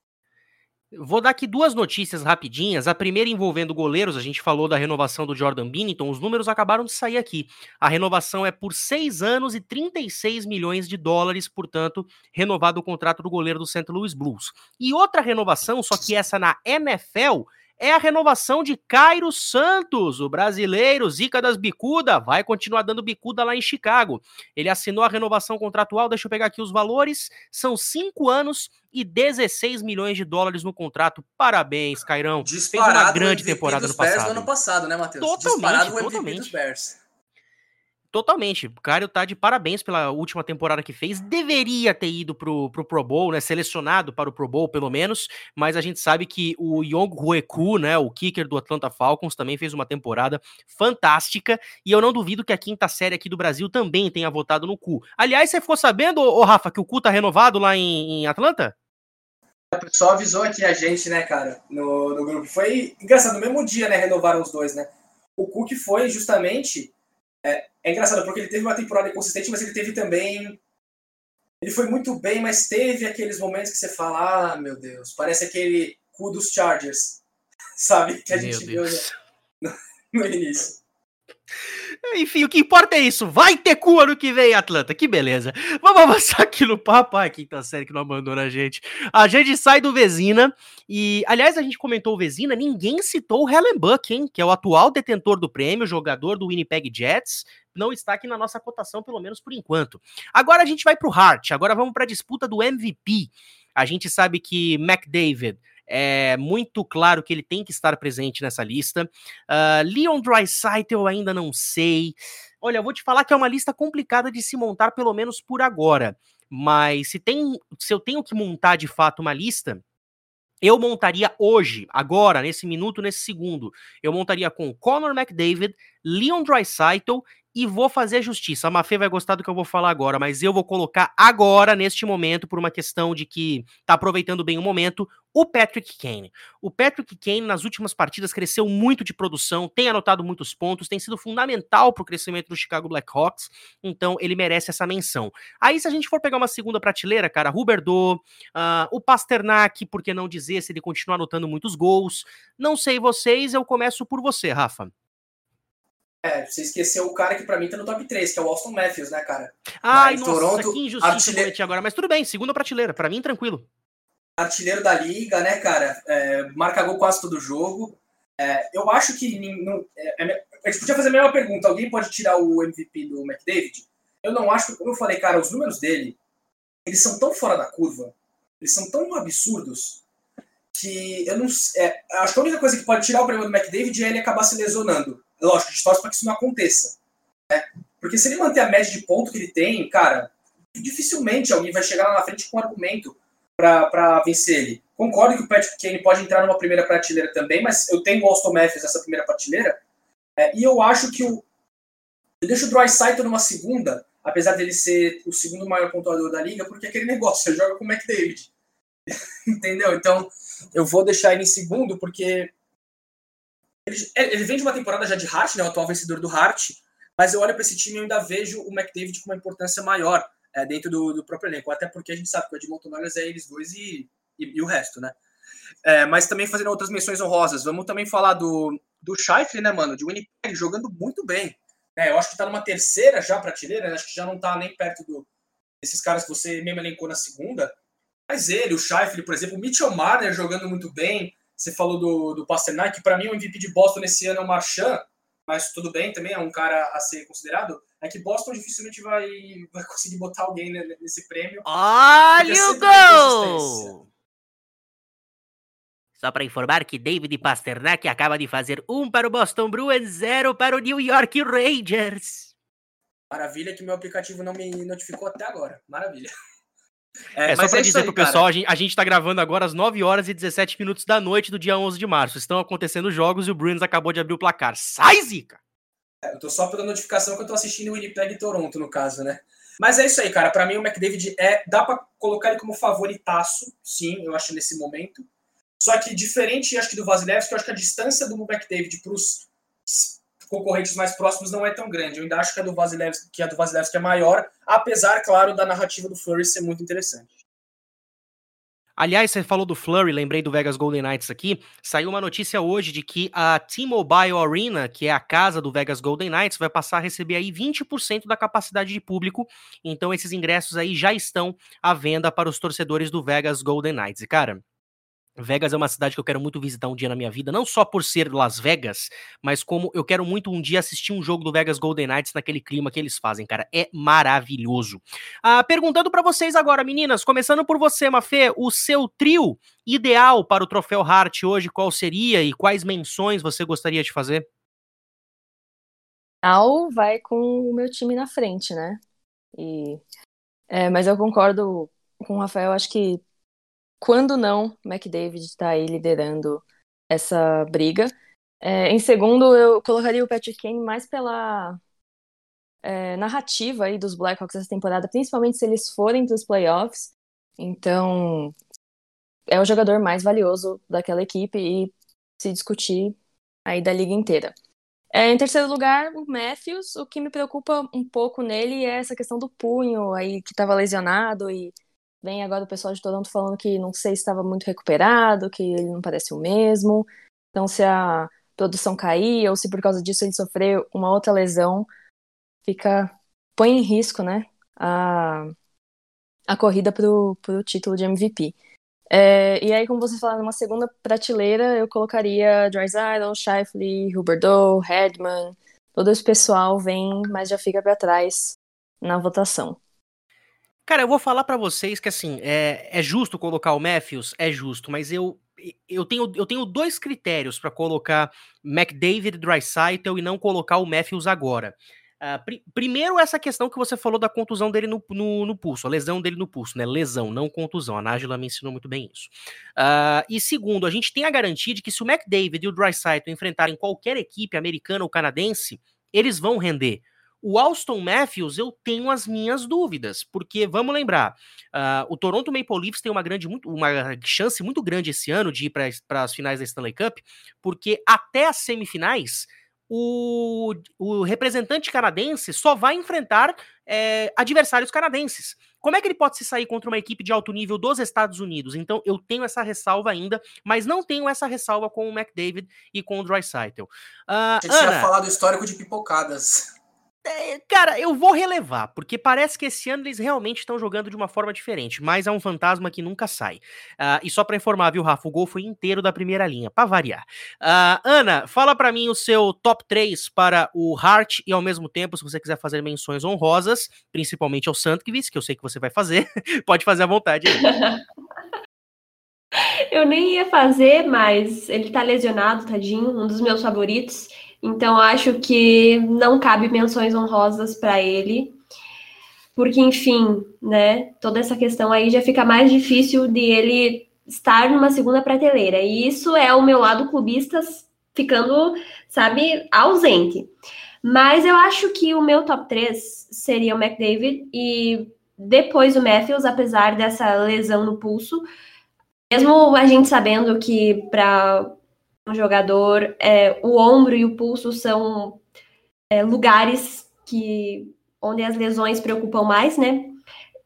Vou dar aqui duas notícias rapidinhas. A primeira envolvendo goleiros, a gente falou da renovação do Jordan Binnington, os números acabaram de sair aqui. A renovação é por seis anos e 36 milhões de dólares, portanto, renovado o contrato do goleiro do St. Louis Blues. E outra renovação, só que essa na NFL, é a renovação de Cairo Santos, o brasileiro Zica das Bicuda, vai continuar dando bicuda lá em Chicago. Ele assinou a renovação contratual, deixa eu pegar aqui os valores, são cinco anos e 16 milhões de dólares no contrato. Parabéns, Cairão. Disparado Fez uma grande temporada no passado. No ano passado, né, Matheus? Totalmente, Disparado totalmente. Totalmente. O Caio tá de parabéns pela última temporada que fez. Deveria ter ido pro, pro Pro Bowl, né? Selecionado para o Pro Bowl, pelo menos. Mas a gente sabe que o Yong Hueku, né? O kicker do Atlanta Falcons, também fez uma temporada fantástica. E eu não duvido que a quinta série aqui do Brasil também tenha votado no Cu. Aliás, você ficou sabendo, ô, Rafa, que o Cu tá renovado lá em, em Atlanta? O pessoal avisou aqui a gente, né, cara, no, no grupo. Foi engraçado, no mesmo dia, né? Renovaram os dois, né? O Cook foi justamente é, é engraçado porque ele teve uma temporada inconsistente, mas ele teve também. Ele foi muito bem, mas teve aqueles momentos que você fala: ah, meu Deus, parece aquele cu dos Chargers, sabe? Que a gente viu no, no início. Enfim, o que importa é isso. Vai ter cu ano que vem, Atlanta. Que beleza. Vamos avançar aqui no papo. Ai, quinta série que não abandona a gente. A gente sai do Vezina. E, aliás, a gente comentou o Vezina. Ninguém citou o Helen Buck, hein? Que é o atual detentor do prêmio, jogador do Winnipeg Jets. Não está aqui na nossa cotação, pelo menos por enquanto. Agora a gente vai pro Hart. Agora vamos para a disputa do MVP. A gente sabe que McDavid é muito claro que ele tem que estar presente nessa lista. Uh, Leon Draisaitl eu ainda não sei. Olha, eu vou te falar que é uma lista complicada de se montar, pelo menos por agora. Mas se, tem, se eu tenho que montar de fato uma lista, eu montaria hoje, agora, nesse minuto, nesse segundo, eu montaria com Conor McDavid, Leon Draisaitl e vou fazer justiça. A Mafê vai gostar do que eu vou falar agora, mas eu vou colocar agora, neste momento, por uma questão de que tá aproveitando bem o momento, o Patrick Kane. O Patrick Kane, nas últimas partidas, cresceu muito de produção, tem anotado muitos pontos, tem sido fundamental pro crescimento do Chicago Blackhawks, então ele merece essa menção. Aí, se a gente for pegar uma segunda prateleira, cara, Huberdo, uh, o Pasternak, por que não dizer se ele continuar anotando muitos gols? Não sei vocês, eu começo por você, Rafa. É, você esqueceu o cara que pra mim tá no top 3, que é o Austin Matthews, né, cara? Ai, nossa, Toronto, que injustiça artilheiro... agora. Mas tudo bem, segunda prateleira. Pra mim, tranquilo. Artilheiro da liga, né, cara? É, marca gol quase todo jogo. É, eu acho que... Não, é, é a gente podia fazer a mesma pergunta. Alguém pode tirar o MVP do McDavid? Eu não acho, como eu falei, cara, os números dele, eles são tão fora da curva, eles são tão absurdos, que eu não... É, acho que a única coisa que pode tirar o prêmio do McDavid é ele acabar se lesionando Lógico, a torce para que isso não aconteça. Né? Porque se ele manter a média de ponto que ele tem, cara, dificilmente alguém vai chegar lá na frente com um argumento para vencer ele. Concordo que o Patrick Kane pode entrar numa primeira prateleira também, mas eu tenho o Austin Matthews nessa primeira prateleira, é, e eu acho que o. Eu deixo o Dry numa segunda, apesar dele ser o segundo maior pontuador da liga, porque é aquele negócio, você joga com o McDavid. Entendeu? Então, eu vou deixar ele em segundo, porque ele, é, ele vem de uma temporada já de Hart, né, o atual vencedor do Hart, mas eu olho para esse time e ainda vejo o McDavid com uma importância maior é, dentro do, do, próprio elenco, até porque a gente sabe que o Edmonton Oilers é eles dois e, e, e o resto, né? É, mas também fazendo outras menções honrosas, vamos também falar do, do Scheifele, né, mano, de Winnipeg, jogando muito bem. É, eu acho que tá numa terceira já prateleira, né? acho que já não tá nem perto do, desses caras que você mesmo elencou na segunda, mas ele, o Scheifele, por exemplo, o Mitchell Marner jogando muito bem, você falou do, do Pasternak, que para mim o MVP de Boston esse ano é o Marchand, mas tudo bem, também é um cara a ser considerado. É que Boston dificilmente vai, vai conseguir botar alguém nesse prêmio. Olha o gol! Só para informar que David Pasternak acaba de fazer um para o Boston Bruins, zero para o New York Rangers. Maravilha que meu aplicativo não me notificou até agora. Maravilha. É, é só pra é dizer aí, pro pessoal, a gente, a gente tá gravando agora às 9 horas e 17 minutos da noite do dia 11 de março. Estão acontecendo jogos e o Bruins acabou de abrir o placar. Sai, Zica! É, eu tô só pela notificação que eu tô assistindo o Winnipeg e Toronto, no caso, né? Mas é isso aí, cara. Para mim, o McDavid é. Dá para colocar ele como favoritaço, sim, eu acho, nesse momento. Só que diferente, acho que do Vasilevski, eu acho que a distância do McDavid pros concorrentes mais próximos não é tão grande. Eu ainda acho que a do Vasilevski, que a do Vasilevski é maior, apesar, claro, da narrativa do Flurry ser muito interessante. Aliás, você falou do Flurry, lembrei do Vegas Golden Knights aqui. Saiu uma notícia hoje de que a T-Mobile Arena, que é a casa do Vegas Golden Knights, vai passar a receber aí 20% da capacidade de público. Então esses ingressos aí já estão à venda para os torcedores do Vegas Golden Knights. E cara, Vegas é uma cidade que eu quero muito visitar um dia na minha vida, não só por ser Las Vegas, mas como eu quero muito um dia assistir um jogo do Vegas Golden Knights naquele clima que eles fazem, cara. É maravilhoso. Ah, perguntando para vocês agora, meninas, começando por você, Mafê, o seu trio ideal para o troféu Hart hoje, qual seria e quais menções você gostaria de fazer? Al vai com o meu time na frente, né? E, é, mas eu concordo com o Rafael, acho que quando não, McDavid está aí liderando essa briga. É, em segundo, eu colocaria o Patrick Kane mais pela é, narrativa aí dos Blackhawks essa temporada, principalmente se eles forem para os playoffs. Então, é o jogador mais valioso daquela equipe e se discutir aí da liga inteira. É, em terceiro lugar, o Matthews. O que me preocupa um pouco nele é essa questão do punho aí que estava lesionado e Vem agora o pessoal de Toronto falando que não sei se estava muito recuperado, que ele não parece o mesmo. Então, se a produção cair ou se por causa disso ele sofrer uma outra lesão, fica põe em risco, né, a, a corrida para o título de MVP. É, e aí, como vocês falaram, numa segunda prateleira, eu colocaria Drysdale, Shifley, Huberdeau, Hedman, todo esse pessoal vem, mas já fica para trás na votação. Cara, eu vou falar para vocês que assim, é, é justo colocar o Matthews? É justo, mas eu eu tenho, eu tenho dois critérios para colocar McDavid, Dreisaitl e não colocar o Matthews agora. Uh, pr primeiro, essa questão que você falou da contusão dele no, no, no, pulso, a lesão dele no pulso, né? Lesão, não contusão. A Nájila me ensinou muito bem isso. Uh, e segundo, a gente tem a garantia de que se o McDavid e o Dreisaitl enfrentarem qualquer equipe americana ou canadense, eles vão render. O Alston Matthews, eu tenho as minhas dúvidas, porque vamos lembrar, uh, o Toronto Maple Leafs tem uma grande, muito, uma chance muito grande esse ano de ir para as finais da Stanley Cup, porque até as semifinais o, o representante canadense só vai enfrentar é, adversários canadenses. Como é que ele pode se sair contra uma equipe de alto nível dos Estados Unidos? Então eu tenho essa ressalva ainda, mas não tenho essa ressalva com o McDavid e com o Dreisaitl. Uh, a gente Ana, falar do histórico de pipocadas. É, cara, eu vou relevar, porque parece que esse ano eles realmente estão jogando de uma forma diferente, mas é um fantasma que nunca sai. Uh, e só para informar, viu, Rafa, o gol foi inteiro da primeira linha, para variar. Uh, Ana, fala para mim o seu top 3 para o Hart e ao mesmo tempo, se você quiser fazer menções honrosas, principalmente ao Sandkvist, que eu sei que você vai fazer, pode fazer à vontade. eu nem ia fazer, mas ele tá lesionado, tadinho, um dos meus favoritos. Então, acho que não cabe menções honrosas para ele, porque, enfim, né, toda essa questão aí já fica mais difícil de ele estar numa segunda prateleira. E isso é o meu lado clubista ficando, sabe, ausente. Mas eu acho que o meu top 3 seria o McDavid e depois o Matthews, apesar dessa lesão no pulso. Mesmo a gente sabendo que para um jogador, é, o ombro e o pulso são é, lugares que onde as lesões preocupam mais, né?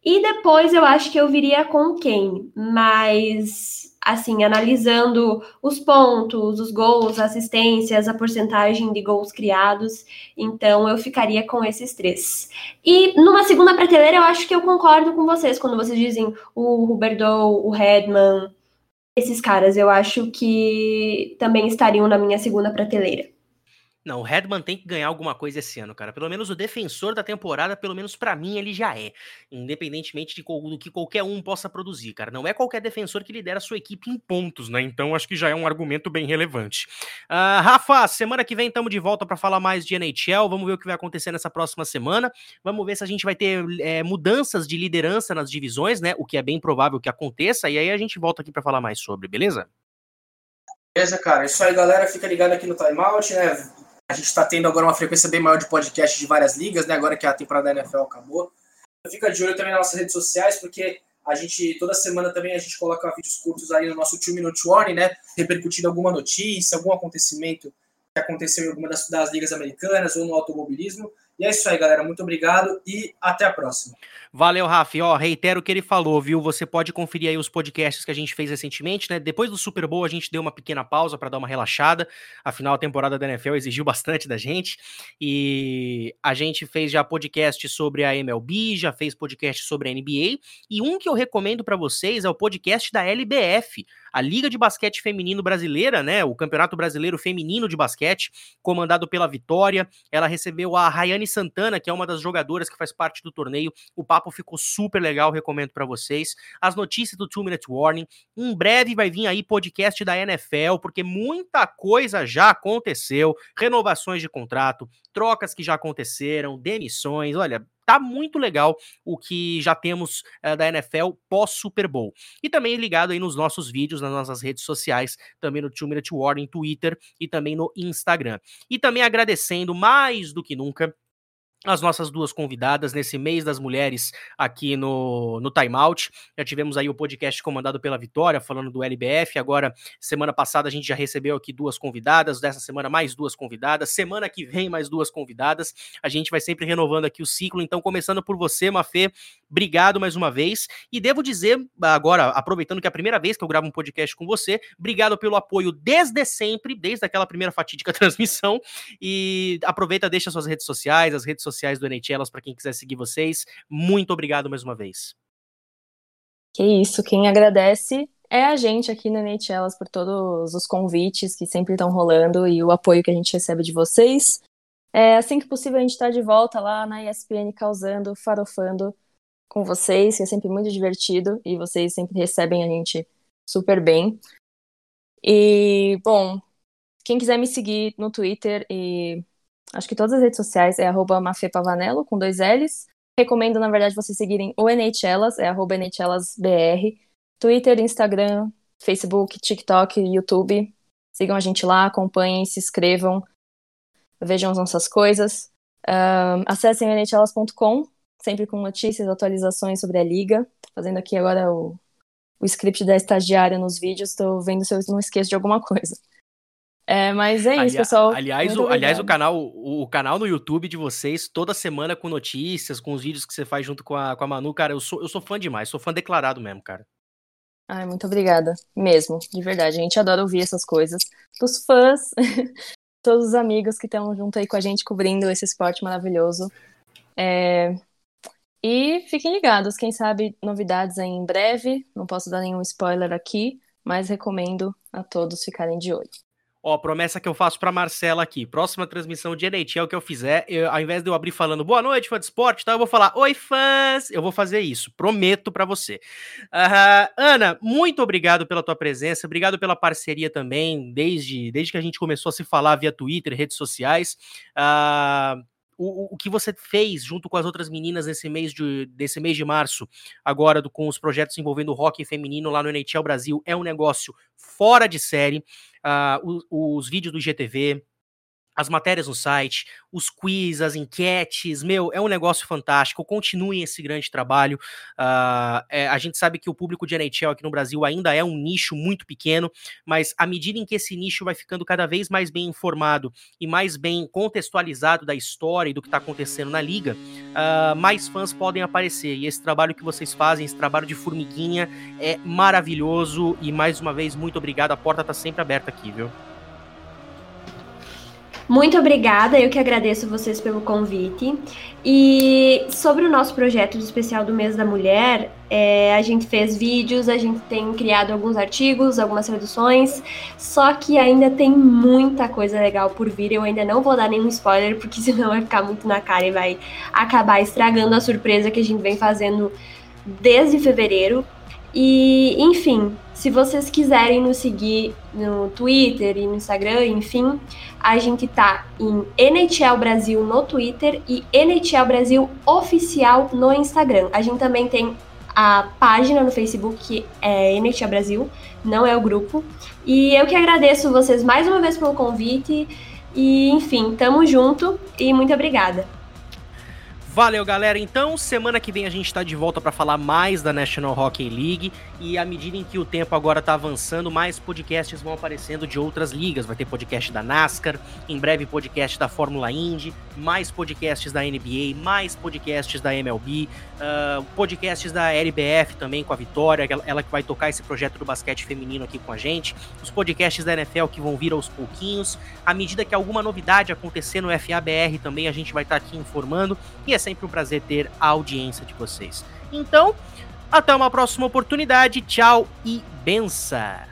E depois eu acho que eu viria com Kane, mas assim, analisando os pontos, os gols, assistências, a porcentagem de gols criados, então eu ficaria com esses três. E numa segunda prateleira eu acho que eu concordo com vocês quando vocês dizem o Huberdeau, o Redman, esses caras eu acho que também estariam na minha segunda prateleira. Não, o Redman tem que ganhar alguma coisa esse ano, cara. Pelo menos o defensor da temporada, pelo menos para mim, ele já é. Independentemente de do que qualquer um possa produzir, cara. Não é qualquer defensor que lidera a sua equipe em pontos, né? Então acho que já é um argumento bem relevante. Uh, Rafa, semana que vem estamos de volta para falar mais de NHL. Vamos ver o que vai acontecer nessa próxima semana. Vamos ver se a gente vai ter é, mudanças de liderança nas divisões, né? O que é bem provável que aconteça. E aí a gente volta aqui para falar mais sobre, beleza? Beleza, cara. Isso aí, galera. Fica ligado aqui no timeout, né? A gente está tendo agora uma frequência bem maior de podcast de várias ligas, né? Agora que a temporada da NFL acabou. Fica de olho também nas nossas redes sociais, porque a gente, toda semana também, a gente coloca vídeos curtos aí no nosso 2 Minute Warning, né? Repercutindo alguma notícia, algum acontecimento que aconteceu em alguma das, das ligas americanas ou no automobilismo. E é isso aí, galera. Muito obrigado e até a próxima. Valeu, Rafa. Ó, reitero o que ele falou, viu? Você pode conferir aí os podcasts que a gente fez recentemente, né? Depois do Super Bowl, a gente deu uma pequena pausa para dar uma relaxada. Afinal, a temporada da NFL exigiu bastante da gente. E a gente fez já podcast sobre a MLB, já fez podcast sobre a NBA. E um que eu recomendo para vocês é o podcast da LBF a Liga de Basquete Feminino Brasileira, né? O Campeonato Brasileiro Feminino de Basquete, comandado pela Vitória. Ela recebeu a Rayane Santana, que é uma das jogadoras que faz parte do torneio. O papo ficou super legal, recomendo para vocês. As notícias do Two Minute Warning. Em breve vai vir aí podcast da NFL, porque muita coisa já aconteceu. Renovações de contrato, trocas que já aconteceram, demissões. Olha, tá muito legal o que já temos uh, da NFL pós Super Bowl. E também ligado aí nos nossos vídeos, nas nossas redes sociais, também no Two Minute Warning, Twitter e também no Instagram. E também agradecendo mais do que nunca as nossas duas convidadas nesse mês das mulheres aqui no, no Time Out. Já tivemos aí o podcast comandado pela Vitória, falando do LBF. Agora, semana passada, a gente já recebeu aqui duas convidadas, dessa semana mais duas convidadas, semana que vem mais duas convidadas. A gente vai sempre renovando aqui o ciclo. Então, começando por você, Mafê, obrigado mais uma vez. E devo dizer, agora, aproveitando que é a primeira vez que eu gravo um podcast com você, obrigado pelo apoio desde sempre, desde aquela primeira fatídica transmissão. E aproveita, deixa suas redes sociais, as redes sociais sociais do NHLas para quem quiser seguir vocês. Muito obrigado mais uma vez. Que isso, quem agradece é a gente aqui no NHLas por todos os convites que sempre estão rolando e o apoio que a gente recebe de vocês. É, assim que possível, a gente está de volta lá na ESPN causando, farofando com vocês, que é sempre muito divertido e vocês sempre recebem a gente super bem. E, bom, quem quiser me seguir no Twitter e acho que todas as redes sociais é arroba mafepavanello, com dois L's. Recomendo, na verdade, vocês seguirem o NHLas, é arroba NHLasBR. Twitter, Instagram, Facebook, TikTok, YouTube. Sigam a gente lá, acompanhem, se inscrevam, vejam as nossas coisas. Um, acessem o nhlas.com, sempre com notícias, atualizações sobre a liga. Fazendo aqui agora o, o script da estagiária nos vídeos, estou vendo se eu não esqueço de alguma coisa. É, mas é isso, pessoal. Aliás, o, aliás o, canal, o, o, canal no YouTube de vocês, toda semana com notícias, com os vídeos que você faz junto com a, com a Manu, cara, eu sou, eu sou fã demais, sou fã declarado mesmo, cara. Ai, muito obrigada. Mesmo, de verdade. A gente adora ouvir essas coisas. Dos fãs, todos os amigos que estão junto aí com a gente cobrindo esse esporte maravilhoso. É... E fiquem ligados, quem sabe novidades aí em breve. Não posso dar nenhum spoiler aqui, mas recomendo a todos ficarem de olho. Ó, promessa que eu faço pra Marcela aqui. Próxima transmissão de NHL que eu fizer, eu, ao invés de eu abrir falando boa noite, fã de esporte, tá? Eu vou falar oi, fãs. Eu vou fazer isso. Prometo para você. Uh, Ana, muito obrigado pela tua presença. Obrigado pela parceria também, desde, desde que a gente começou a se falar via Twitter, redes sociais. Uh, o, o, que você fez junto com as outras meninas nesse mês de, desse mês de março, agora do, com os projetos envolvendo hockey feminino lá no NHL Brasil, é um negócio fora de série. Uh, os, os vídeos do IGTV, as matérias no site, os quiz, as enquetes, meu, é um negócio fantástico. Continuem esse grande trabalho. Uh, é, a gente sabe que o público de NHL aqui no Brasil ainda é um nicho muito pequeno, mas à medida em que esse nicho vai ficando cada vez mais bem informado e mais bem contextualizado da história e do que está acontecendo na liga, uh, mais fãs podem aparecer. E esse trabalho que vocês fazem, esse trabalho de formiguinha, é maravilhoso. E mais uma vez, muito obrigado. A porta está sempre aberta aqui, viu? Muito obrigada, eu que agradeço vocês pelo convite. E sobre o nosso projeto de especial do mês da mulher, é, a gente fez vídeos, a gente tem criado alguns artigos, algumas reduções, só que ainda tem muita coisa legal por vir. Eu ainda não vou dar nenhum spoiler, porque senão vai ficar muito na cara e vai acabar estragando a surpresa que a gente vem fazendo desde fevereiro. E, enfim, se vocês quiserem nos seguir no Twitter e no Instagram, enfim, a gente tá em NHL Brasil no Twitter e NHL Brasil Oficial no Instagram. A gente também tem a página no Facebook, que é NHL Brasil, não é o grupo. E eu que agradeço vocês mais uma vez pelo convite. E, enfim, tamo junto e muito obrigada. Valeu, galera. Então, semana que vem a gente está de volta para falar mais da National Hockey League. E à medida em que o tempo agora está avançando, mais podcasts vão aparecendo de outras ligas. Vai ter podcast da NASCAR, em breve podcast da Fórmula Indy, mais podcasts da NBA, mais podcasts da MLB, uh, podcasts da LBF também com a Vitória, ela que vai tocar esse projeto do basquete feminino aqui com a gente. Os podcasts da NFL que vão vir aos pouquinhos. À medida que alguma novidade acontecer no FABR também, a gente vai estar tá aqui informando. E é sempre um prazer ter a audiência de vocês. Então, até uma próxima oportunidade. Tchau e benção!